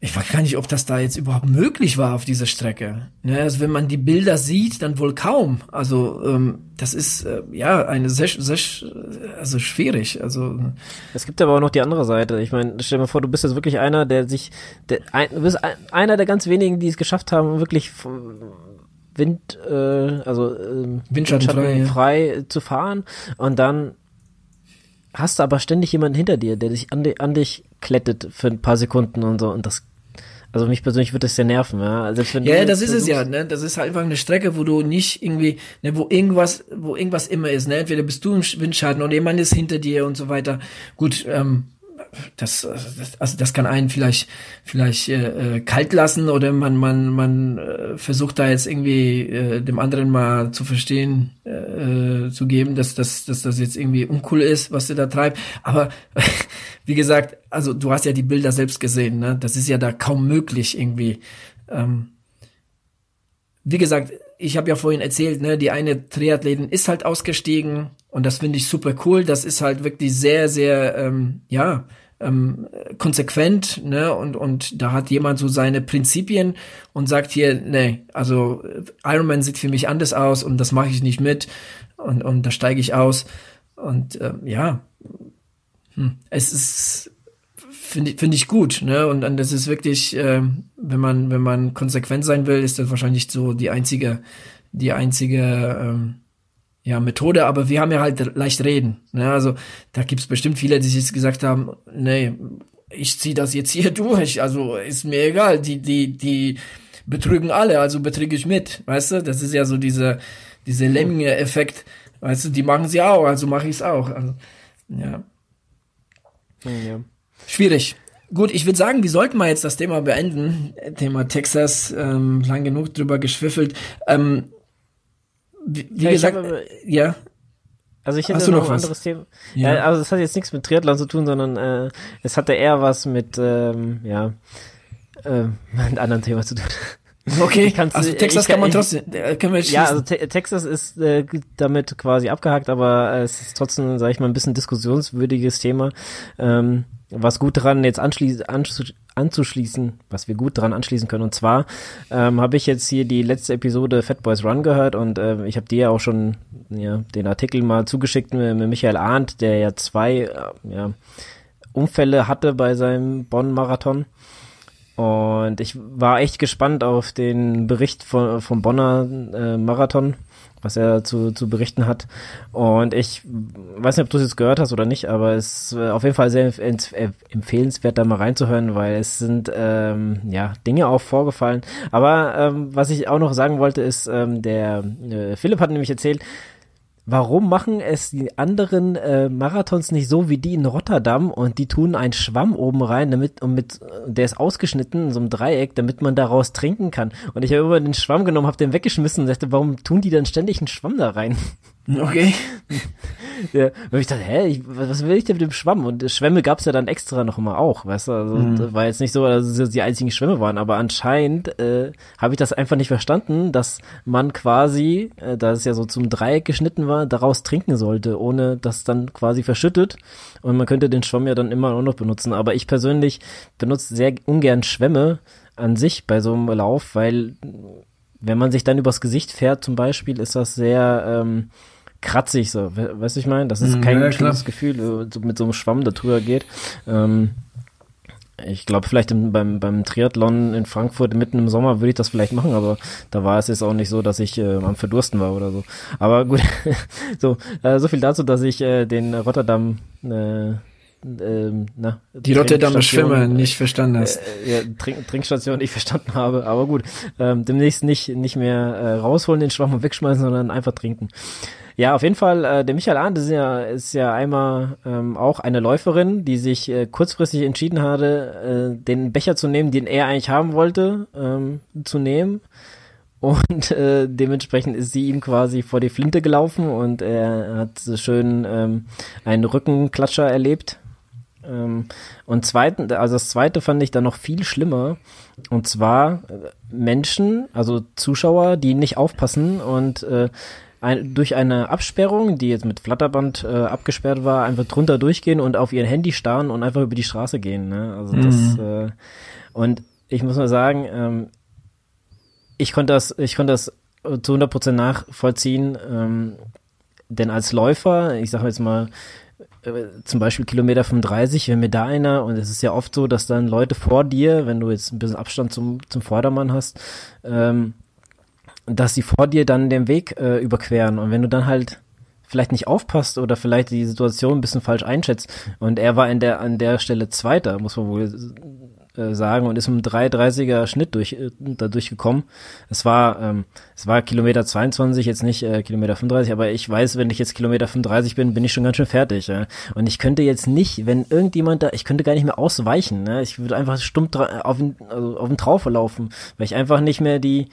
S1: ich weiß gar nicht, ob das da jetzt überhaupt möglich war auf dieser Strecke. Ne, also wenn man die Bilder sieht, dann wohl kaum. Also ähm, das ist äh, ja eine sehr, sehr also schwierig. Also
S2: es gibt aber auch noch die andere Seite. Ich meine, stell dir mal vor, du bist jetzt wirklich einer, der sich, der, ein, du bist ein, einer der ganz wenigen, die es geschafft haben, wirklich Wind, äh, also äh, Windschattenfrei frei, ja. zu fahren und dann hast du aber ständig jemanden hinter dir, der dich an, an dich klettet für ein paar Sekunden und so und das also mich persönlich wird das sehr nerven, ja. Also
S1: ja, das ist es ja, ne? Das ist halt einfach eine Strecke, wo du nicht irgendwie, ne, wo irgendwas, wo irgendwas immer ist, ne? Entweder bist du im Windschatten oder jemand ist hinter dir und so weiter. Gut, ähm, das, das, also das kann einen vielleicht vielleicht äh, äh, kalt lassen oder man man man äh, versucht da jetzt irgendwie äh, dem anderen mal zu verstehen äh, zu geben, dass, dass, dass das jetzt irgendwie uncool ist, was der da treibt. Aber wie gesagt, also du hast ja die Bilder selbst gesehen, ne? Das ist ja da kaum möglich irgendwie. Ähm, wie gesagt, ich habe ja vorhin erzählt, ne, die eine Triathletin ist halt ausgestiegen und das finde ich super cool. Das ist halt wirklich sehr, sehr, ähm, ja, ähm, konsequent, ne, und, und da hat jemand so seine Prinzipien und sagt hier, ne, also Ironman sieht für mich anders aus und das mache ich nicht mit und, und da steige ich aus. Und ähm, ja, hm, es ist finde ich, finde ich gut, ne? Und, und das ist wirklich, äh, wenn man, wenn man konsequent sein will, ist das wahrscheinlich so die einzige, die einzige ähm, ja, Methode, aber wir haben ja halt leicht reden. Ne? Also da gibt's bestimmt viele, die sich gesagt haben, nee, ich zieh das jetzt hier durch, also ist mir egal, die, die, die betrügen alle, also betrüge ich mit, weißt du? Das ist ja so diese, diese Lemminge-Effekt, weißt du, die machen sie auch, also mache ich's auch. Also, ja. ja. Schwierig. Gut, ich würde sagen, wir sollten mal jetzt das Thema beenden. Thema Texas, ähm, lang genug drüber geschwiffelt. Ähm, wie, wie ja, gesagt, aber, ja.
S2: Also ich hätte noch, noch ein anderes Thema. Ja. Äh, also es hat jetzt nichts mit Triathlon zu tun, sondern äh, es hatte eher was mit, ähm, ja, äh, mit anderen Thema zu tun.
S1: Okay, also Texas kann, kann man trotzdem, äh, können wir
S2: Ja, also te Texas ist äh, damit quasi abgehakt, aber äh, es ist trotzdem, sage ich mal, ein bisschen diskussionswürdiges Thema. Ähm, was gut dran jetzt anschließen, anzuschließen, was wir gut dran anschließen können. Und zwar ähm, habe ich jetzt hier die letzte Episode Fat Boys Run gehört und äh, ich habe dir ja auch schon ja, den Artikel mal zugeschickt mit, mit Michael Arndt, der ja zwei äh, ja, Unfälle hatte bei seinem Bonn-Marathon. Und ich war echt gespannt auf den Bericht von, vom Bonner äh, Marathon, was er zu, zu berichten hat. Und ich weiß nicht, ob du es jetzt gehört hast oder nicht, aber es ist äh, auf jeden Fall sehr empfehlenswert, da mal reinzuhören, weil es sind ähm, ja Dinge auch vorgefallen. Aber ähm, was ich auch noch sagen wollte, ist, ähm, der äh, Philipp hat nämlich erzählt, warum machen es die anderen äh, Marathons nicht so wie die in Rotterdam und die tun einen Schwamm oben rein, damit und mit der ist ausgeschnitten in so einem Dreieck, damit man daraus trinken kann. Und ich habe immer den Schwamm genommen, habe den weggeschmissen und dachte, warum tun die dann ständig einen Schwamm da rein?
S1: Okay.
S2: ja, und ich dachte, hä, ich, was will ich denn mit dem Schwamm? Und Schwämme gab's ja dann extra noch immer auch, weißt du? Also mhm. war jetzt nicht so, dass es die einzigen Schwämme waren, aber anscheinend äh, habe ich das einfach nicht verstanden, dass man quasi, äh, da es ja so zum Dreieck geschnitten war, daraus trinken sollte, ohne das dann quasi verschüttet. Und man könnte den Schwamm ja dann immer auch noch benutzen. Aber ich persönlich benutze sehr ungern Schwämme an sich bei so einem Lauf, weil wenn man sich dann übers Gesicht fährt zum Beispiel, ist das sehr ähm, kratzig so. Weißt du, ich meine? Das ist mhm, kein ja, schönes Gefühl, so mit so einem Schwamm da drüber geht. Ähm, ich glaube, vielleicht im, beim, beim Triathlon in Frankfurt mitten im Sommer würde ich das vielleicht machen, aber da war es jetzt auch nicht so, dass ich äh, am Verdursten war oder so. Aber gut, so, äh, so viel dazu, dass ich äh, den Rotterdam äh, ähm, na,
S1: die Rotterdamer Schwimmer nicht verstanden hast.
S2: Äh, ja, Trink, Trinkstation nicht verstanden habe, aber gut. Ähm, demnächst nicht, nicht mehr äh, rausholen den Schwamm und wegschmeißen, sondern einfach trinken. Ja, auf jeden Fall, äh, der Michael Arndt ist ja, ist ja einmal ähm, auch eine Läuferin, die sich äh, kurzfristig entschieden hatte, äh, den Becher zu nehmen, den er eigentlich haben wollte, ähm, zu nehmen. Und äh, dementsprechend ist sie ihm quasi vor die Flinte gelaufen und er hat so schön ähm, einen Rückenklatscher erlebt. Ähm, und zweiten, also das zweite fand ich dann noch viel schlimmer. Und zwar äh, Menschen, also Zuschauer, die nicht aufpassen und äh, ein, durch eine Absperrung, die jetzt mit Flatterband äh, abgesperrt war, einfach drunter durchgehen und auf ihr Handy starren und einfach über die Straße gehen. Ne? Also mhm. das äh, und ich muss mal sagen, ähm, ich konnte das, ich konnte das zu 100% nachvollziehen, ähm, denn als Läufer, ich sage jetzt mal, äh, zum Beispiel Kilometer 35, wenn mir da einer, und es ist ja oft so, dass dann Leute vor dir, wenn du jetzt ein bisschen Abstand zum, zum Vordermann hast, ähm, dass sie vor dir dann den Weg äh, überqueren. Und wenn du dann halt vielleicht nicht aufpasst oder vielleicht die Situation ein bisschen falsch einschätzt. Und er war in der, an der Stelle Zweiter, muss man wohl äh, sagen, und ist um 3,30er Schnitt durch, äh, da durchgekommen. Es war, ähm, es war Kilometer 22, jetzt nicht äh, Kilometer 35, aber ich weiß, wenn ich jetzt Kilometer 35 bin, bin ich schon ganz schön fertig. Ja? Und ich könnte jetzt nicht, wenn irgendjemand da, ich könnte gar nicht mehr ausweichen. Ne? Ich würde einfach stumm auf den, also auf den Traufe laufen, weil ich einfach nicht mehr die,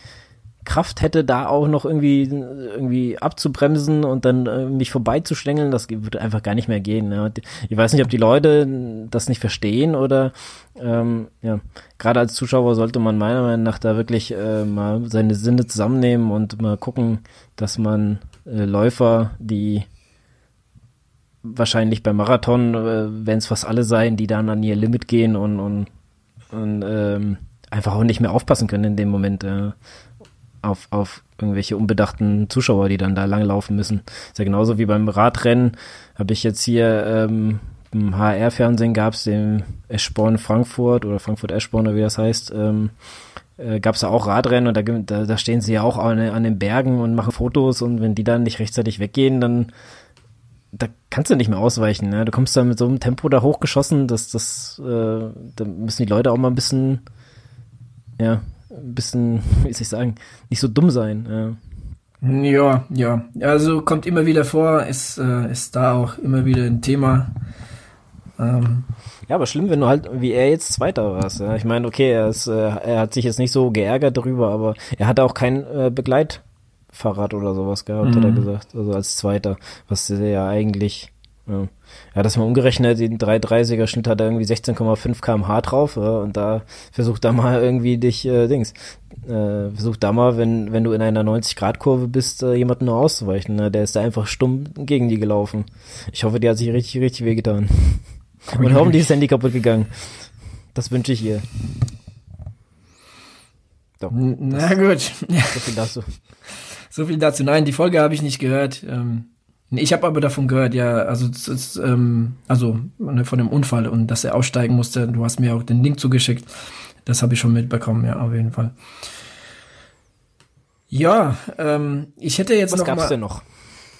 S2: Kraft hätte, da auch noch irgendwie irgendwie abzubremsen und dann äh, mich vorbeizuschlängeln, das würde einfach gar nicht mehr gehen. Ne? Ich weiß nicht, ob die Leute das nicht verstehen oder ähm, ja, gerade als Zuschauer sollte man meiner Meinung nach da wirklich äh, mal seine Sinne zusammennehmen und mal gucken, dass man äh, Läufer, die wahrscheinlich beim Marathon, äh, wenn es fast alle sein, die dann an ihr Limit gehen und, und, und ähm, einfach auch nicht mehr aufpassen können in dem Moment. Äh, auf, auf irgendwelche unbedachten Zuschauer, die dann da langlaufen müssen. Ist ja genauso wie beim Radrennen, habe ich jetzt hier ähm, im HR-Fernsehen gab es den Eschborn Frankfurt oder Frankfurt Eschborn oder wie das heißt, ähm, äh, gab es da auch Radrennen und da, da, da stehen sie ja auch an, an den Bergen und machen Fotos und wenn die dann nicht rechtzeitig weggehen, dann da kannst du nicht mehr ausweichen. Ne? Du kommst da mit so einem Tempo da hochgeschossen, dass das, äh, da müssen die Leute auch mal ein bisschen, ja, ein bisschen, wie soll ich sagen, nicht so dumm sein.
S1: Ja. Ja, ja. Also kommt immer wieder vor, ist, äh, ist da auch immer wieder ein Thema.
S2: Ähm. Ja, aber schlimm, wenn du halt wie er jetzt Zweiter warst. Ja. Ich meine, okay, er, ist, äh, er hat sich jetzt nicht so geärgert darüber, aber er hatte auch kein äh, Begleitfahrrad oder sowas gehabt, mhm. hat er mhm. gesagt. Also als Zweiter, was ja eigentlich ja. ja, das mal umgerechnet, den 330er Schnitt hat er irgendwie 16,5 kmh drauf ja, und da versuch da mal irgendwie dich, äh, Dings, äh, versuch da mal, wenn, wenn du in einer 90-Grad-Kurve bist, äh, jemanden nur auszuweichen. Ne? Der ist da einfach stumm gegen die gelaufen. Ich hoffe, die hat sich richtig, richtig wehgetan. Und hoffentlich ist das Handy kaputt gegangen. Das wünsche ich ihr.
S1: So, Na gut.
S2: So viel dazu.
S1: So viel dazu. Nein, die Folge habe ich nicht gehört. Ähm ich habe aber davon gehört, ja, also ist, ähm, also ne, von dem Unfall und dass er aussteigen musste. Du hast mir auch den Link zugeschickt. das habe ich schon mitbekommen, ja, auf jeden Fall. Ja, ähm, ich hätte jetzt
S2: Was
S1: noch
S2: gab's
S1: mal,
S2: denn noch?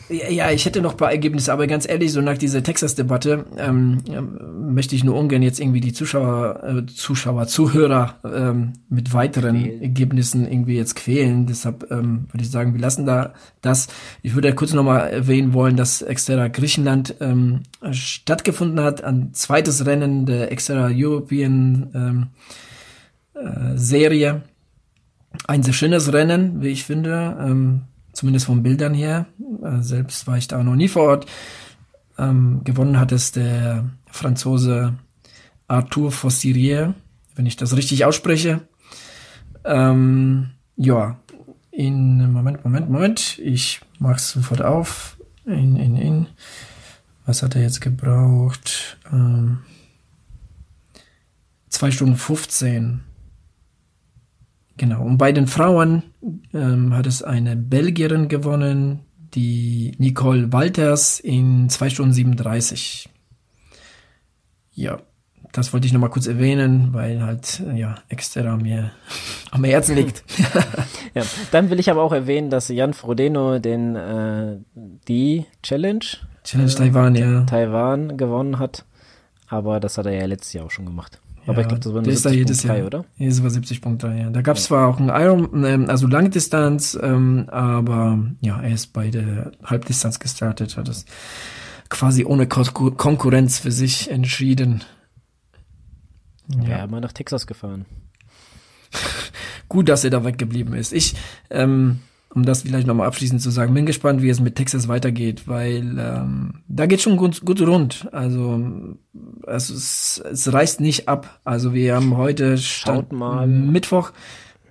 S1: Ja, ich hätte noch ein paar Ergebnisse, aber ganz ehrlich, so nach dieser Texas-Debatte ähm, ähm, möchte ich nur ungern jetzt irgendwie die Zuschauer, äh, Zuschauer, Zuhörer ähm, mit weiteren
S2: Quälen.
S1: Ergebnissen irgendwie jetzt quälen. Deshalb ähm, würde ich sagen, wir lassen da das. Ich würde kurz nochmal erwähnen wollen, dass Exterra Griechenland ähm, stattgefunden hat, ein zweites Rennen der Exterra European ähm, äh, Serie. Ein sehr schönes Rennen, wie ich finde. Ähm, zumindest von Bildern her. Äh, selbst war ich da noch nie vor Ort. Ähm, gewonnen hat es der Franzose Arthur Fossirier, wenn ich das richtig ausspreche. Ähm, ja, in Moment, Moment, Moment. Ich mach's sofort auf. In, in, in. Was hat er jetzt gebraucht? Ähm, zwei Stunden 15. Genau. Und bei den Frauen ähm, hat es eine Belgierin gewonnen, die Nicole Walters in 2 Stunden 37. Ja, das wollte ich nochmal kurz erwähnen, weil halt, äh, ja, extra mir am Herzen liegt.
S2: Ja, dann will ich aber auch erwähnen, dass Jan Frodeno den äh, die Challenge
S1: Challenge Taiwan, ja.
S2: Taiwan gewonnen hat, aber das hat er ja letztes Jahr auch schon gemacht. Aber
S1: Ja,
S2: ich glaube, das war
S1: der
S2: nur
S1: ist da jedes
S2: 70.3,
S1: Jahr,
S2: oder?
S1: Jedes war 70.3, ja. Da gab es zwar auch einen Iron, ähm, also Langdistanz, ähm, aber ja, er ist bei der Halbdistanz gestartet, hat es quasi ohne Ko Konkurrenz für sich entschieden.
S2: Ja, ja mal nach Texas gefahren.
S1: Gut, dass er da weggeblieben ist. Ich, ähm, um das vielleicht nochmal abschließend zu sagen, bin gespannt, wie es mit Texas weitergeht, weil ähm, da geht schon gut, gut rund. Also, es, es reißt nicht ab. Also wir haben heute
S2: Schaut mal.
S1: Mittwoch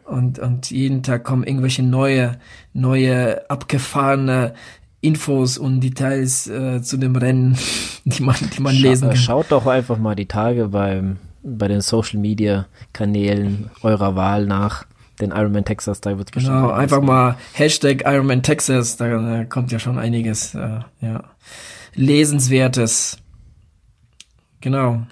S1: und, und jeden Tag kommen irgendwelche neue, neue abgefahrene Infos und Details äh, zu dem Rennen, die man, die man
S2: Scha
S1: lesen kann.
S2: Schaut doch einfach mal die Tage beim, bei den Social Media Kanälen eurer Wahl nach. Den Ironman Texas, da wird bestimmt
S1: Genau, einfach mal Hashtag Ironman Texas, da, da kommt ja schon einiges, äh, ja, Lesenswertes. Genau.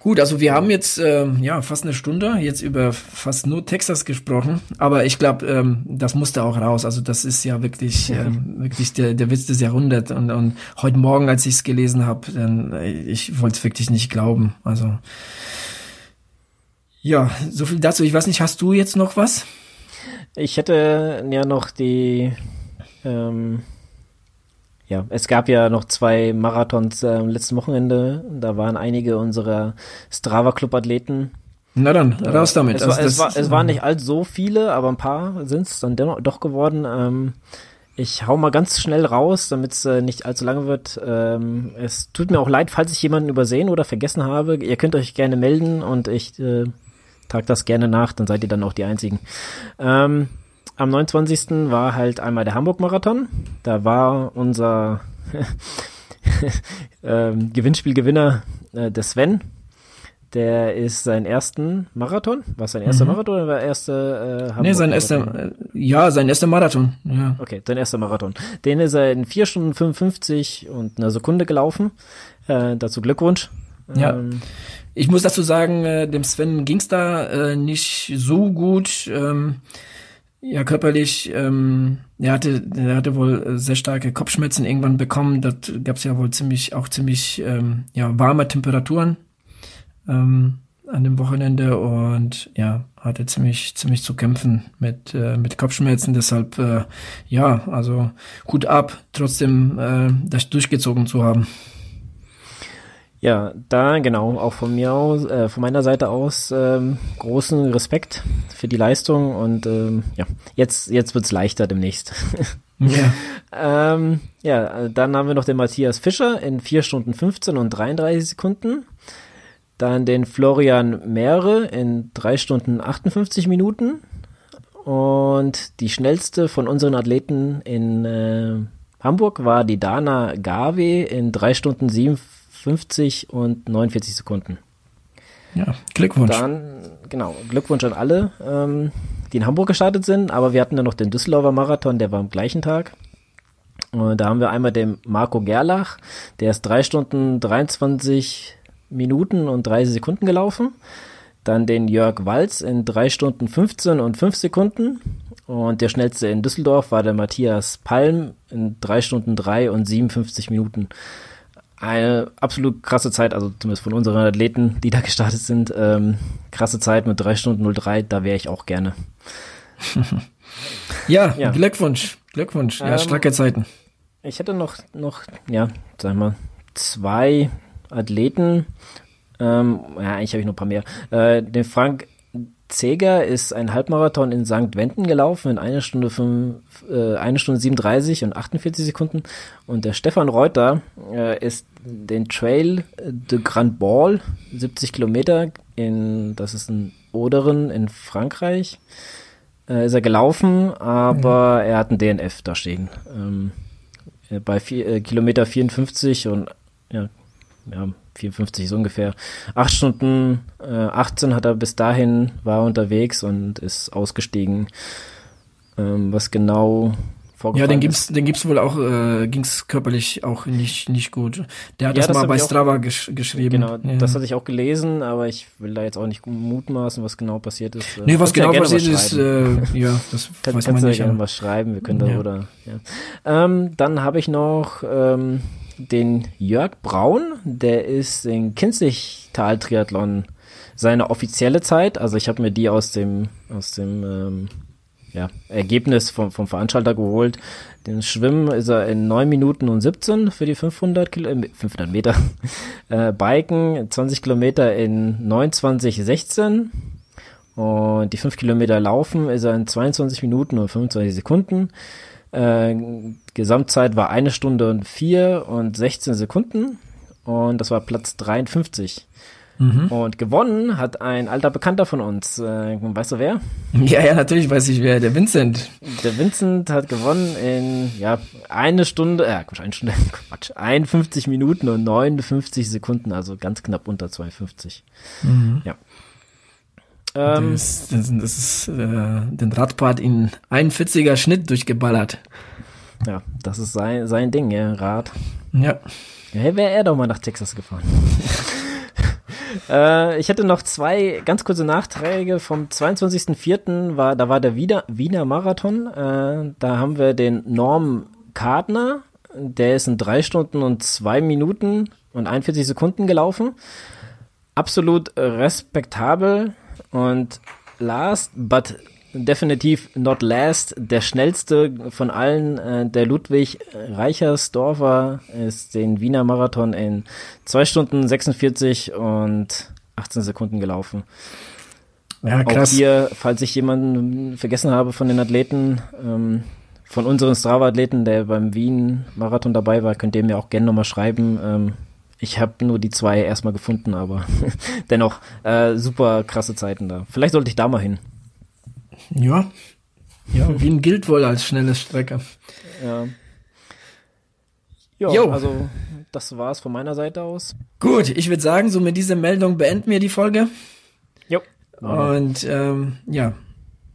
S1: Gut, also wir haben jetzt ähm, ja fast eine Stunde jetzt über fast nur Texas gesprochen, aber ich glaube, ähm, das musste auch raus. Also das ist ja wirklich ähm, wirklich der, der Witz des Jahrhunderts und, und heute Morgen, als ich es gelesen habe, dann äh, ich wollte es wirklich nicht glauben. Also ja, so viel dazu. Ich weiß nicht, hast du jetzt noch was?
S2: Ich hätte ja noch die, ähm, ja, es gab ja noch zwei Marathons äh, letzten Wochenende. Da waren einige unserer Strava Club Athleten.
S1: Na dann, raus damit.
S2: Es,
S1: Also
S2: war, es, war, es waren nicht all so viele, aber ein paar sind es dann doch geworden. Ähm, ich hau mal ganz schnell raus, damit es äh, nicht allzu lange wird. Ähm, es tut mir auch leid, falls ich jemanden übersehen oder vergessen habe. Ihr könnt euch gerne melden und ich äh, trage das gerne nach, dann seid ihr dann auch die Einzigen. Ähm, am 29. war halt einmal der Hamburg-Marathon. Da war unser ähm, Gewinnspielgewinner äh, der Sven. Der ist sein ersten Marathon. War es sein erster Marathon oder war der erste äh, Hamburg
S1: Nee, sein erster, äh, ja, sein erster Marathon, ja.
S2: Okay, sein erster Marathon. Den ist er in 4 Stunden 55 und einer Sekunde gelaufen. Äh, dazu Glückwunsch.
S1: Ja.
S2: Ähm,
S1: Ich muss dazu sagen, äh, dem Sven ging's da äh, nicht so gut. Ähm, ja, körperlich, ähm, er hatte, er hatte wohl äh, sehr starke Kopfschmerzen irgendwann bekommen. Dort gab's ja wohl ziemlich, auch ziemlich, ähm, ja, warme Temperaturen ähm, an dem Wochenende und ja, hatte ziemlich, ziemlich zu kämpfen mit, äh, mit Kopfschmerzen. Deshalb, äh, ja, also gut ab, trotzdem äh, das durchgezogen zu haben.
S2: Ja, da genau, auch von mir aus, äh, von meiner Seite aus ähm, großen Respekt für die Leistung und ähm, ja, jetzt jetzt wird's leichter demnächst.
S1: Ja.
S2: ähm, ja, dann haben wir noch den Matthias Fischer in 4 Stunden 15 und 33 Sekunden. Dann den Florian Mehre in 3 Stunden 58 Minuten. Und die schnellste von unseren Athleten in äh, Hamburg war die Dana Gawe in 3 Stunden 57 und 49 Sekunden.
S1: Ja, Glückwunsch.
S2: Dann, genau, Glückwunsch an alle, ähm, die in Hamburg gestartet sind, aber wir hatten dann noch den Düsseldorfer Marathon, der war am gleichen Tag. Und da haben wir einmal den Marco Gerlach, der ist drei Stunden 23 Minuten und 30 Sekunden gelaufen. Dann den Jörg Walz in 3 Stunden 15 und 5 Sekunden. Und der schnellste in Düsseldorf war der Matthias Palm in 3 Stunden 3 und 57 Minuten. Eine absolut krasse Zeit, also zumindest von unseren Athleten, die da gestartet sind. Ähm, krasse Zeit mit 3 Stunden 03, da wäre ich auch gerne.
S1: ja, ja, Glückwunsch, Glückwunsch. Ja, ähm, starke Zeiten.
S2: Ich hätte noch, noch, ja, sag mal, zwei Athleten. Ähm, ja, eigentlich habe ich noch ein paar mehr. Äh, den Frank Zeger ist ein Halbmarathon in St. Wenden gelaufen in eine Stunde, fünf, äh, eine Stunde 37 und 48 Sekunden. Und der Stefan Reuter äh, ist den Trail de Grand Ball, 70 Kilometer in, das ist in Oderen in Frankreich, äh, ist er gelaufen, aber mhm. er hat ein DNF da stehen. Ähm, äh, bei vier, äh, Kilometer 54 und ja, ja, 54 ist ungefähr. Acht Stunden äh, 18 hat er bis dahin, war unterwegs und ist ausgestiegen. Ähm, was genau
S1: ja, den gibt's, den gibt's wohl auch, äh, ging's körperlich auch nicht nicht gut. Der hat ja, das, das mal bei Strava gesch geschrieben.
S2: Genau, ja. das hatte ich auch gelesen, aber ich will da jetzt auch nicht mutmaßen, was genau passiert ist.
S1: Nee, was genau passiert ist, äh, ja, das
S2: Kann, weiß kannst man nicht. Du gerne was schreiben, wir können ja. darüber. Ja. Ähm, dann habe ich noch ähm, den Jörg Braun, der ist in Kinzigtal-Triathlon seine offizielle Zeit. Also ich habe mir die aus dem, aus dem ähm, ja, Ergebnis vom, vom Veranstalter geholt. Den Schwimmen ist er in 9 Minuten und 17 für die 500, Kilo, äh, 500 Meter. Äh, Biken 20 Kilometer in 29, 16. Und die 5 Kilometer Laufen ist er in 22 Minuten und 25 Sekunden. Äh, Gesamtzeit war eine Stunde und vier und 16 Sekunden und das war Platz 53. Mhm. Und gewonnen hat ein alter Bekannter von uns. Äh, weißt du wer?
S1: Ja, ja, natürlich weiß ich wer. Der Vincent.
S2: Der Vincent hat gewonnen in ja eine Stunde, äh, Quatsch, eine Stunde, Quatsch, 51 Minuten und 59 Sekunden, also ganz knapp unter 52. Mhm. Ja.
S1: Ähm, das, das, das ist äh, den Radpart in 41er Schnitt durchgeballert.
S2: Ja, das ist sein, sein Ding, ja, Rad.
S1: Ja.
S2: Ja, wäre er doch mal nach Texas gefahren. äh, ich hätte noch zwei ganz kurze Nachträge. Vom 22.04. war, da war der Wiener, Wiener Marathon. Äh, da haben wir den Norm Kartner. Der ist in drei Stunden und zwei Minuten und 41 Sekunden gelaufen. Absolut respektabel und last but definitiv not last, der schnellste von allen, äh, der Ludwig Reichersdorfer ist den Wiener Marathon in zwei Stunden 46 und 18 Sekunden gelaufen. Ja, krass. Auch hier, falls ich jemanden vergessen habe von den Athleten, ähm, von unseren Strava-Athleten, der beim Wien-Marathon dabei war, könnt ihr mir auch gerne nochmal schreiben. Ähm, ich habe nur die zwei erstmal gefunden, aber dennoch äh, super krasse Zeiten da. Vielleicht sollte ich da mal hin.
S1: Ja. Ja, Wien gilt wohl als schnelle Strecke.
S2: Ja. Ja, jo. also das war's von meiner Seite aus.
S1: Gut, ich würde sagen, so mit dieser Meldung beenden wir die Folge.
S2: Jo.
S1: Und ähm, ja,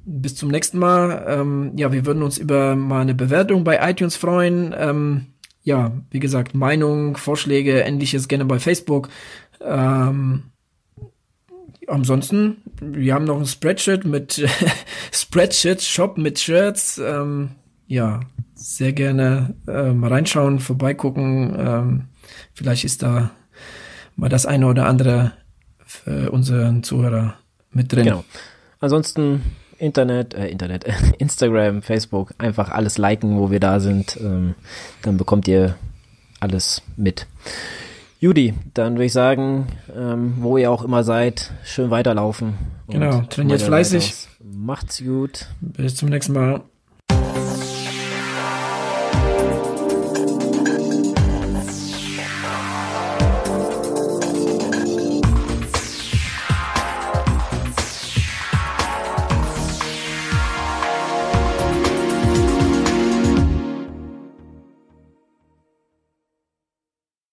S1: bis zum nächsten Mal. Ähm, ja, wir würden uns über mal eine Bewertung bei iTunes freuen. Ähm, ja, wie gesagt, Meinung, Vorschläge, ähnliches gerne bei Facebook. Ähm, ansonsten, wir haben noch ein Spreadsheet mit Spreadsheet Shop mit Shirts. Ähm, ja, sehr gerne äh, mal reinschauen, vorbeigucken. Ähm, vielleicht ist da mal das eine oder andere für unseren Zuhörer mit drin. Genau.
S2: Ansonsten Internet, äh, Internet, Instagram, Facebook, einfach alles liken, wo wir da sind. Ähm, dann bekommt ihr alles mit. Judy, dann würde ich sagen, ähm, wo ihr auch immer seid, schön weiterlaufen.
S1: Genau, trainiert fleißig.
S2: Macht's gut.
S1: Bis zum nächsten Mal.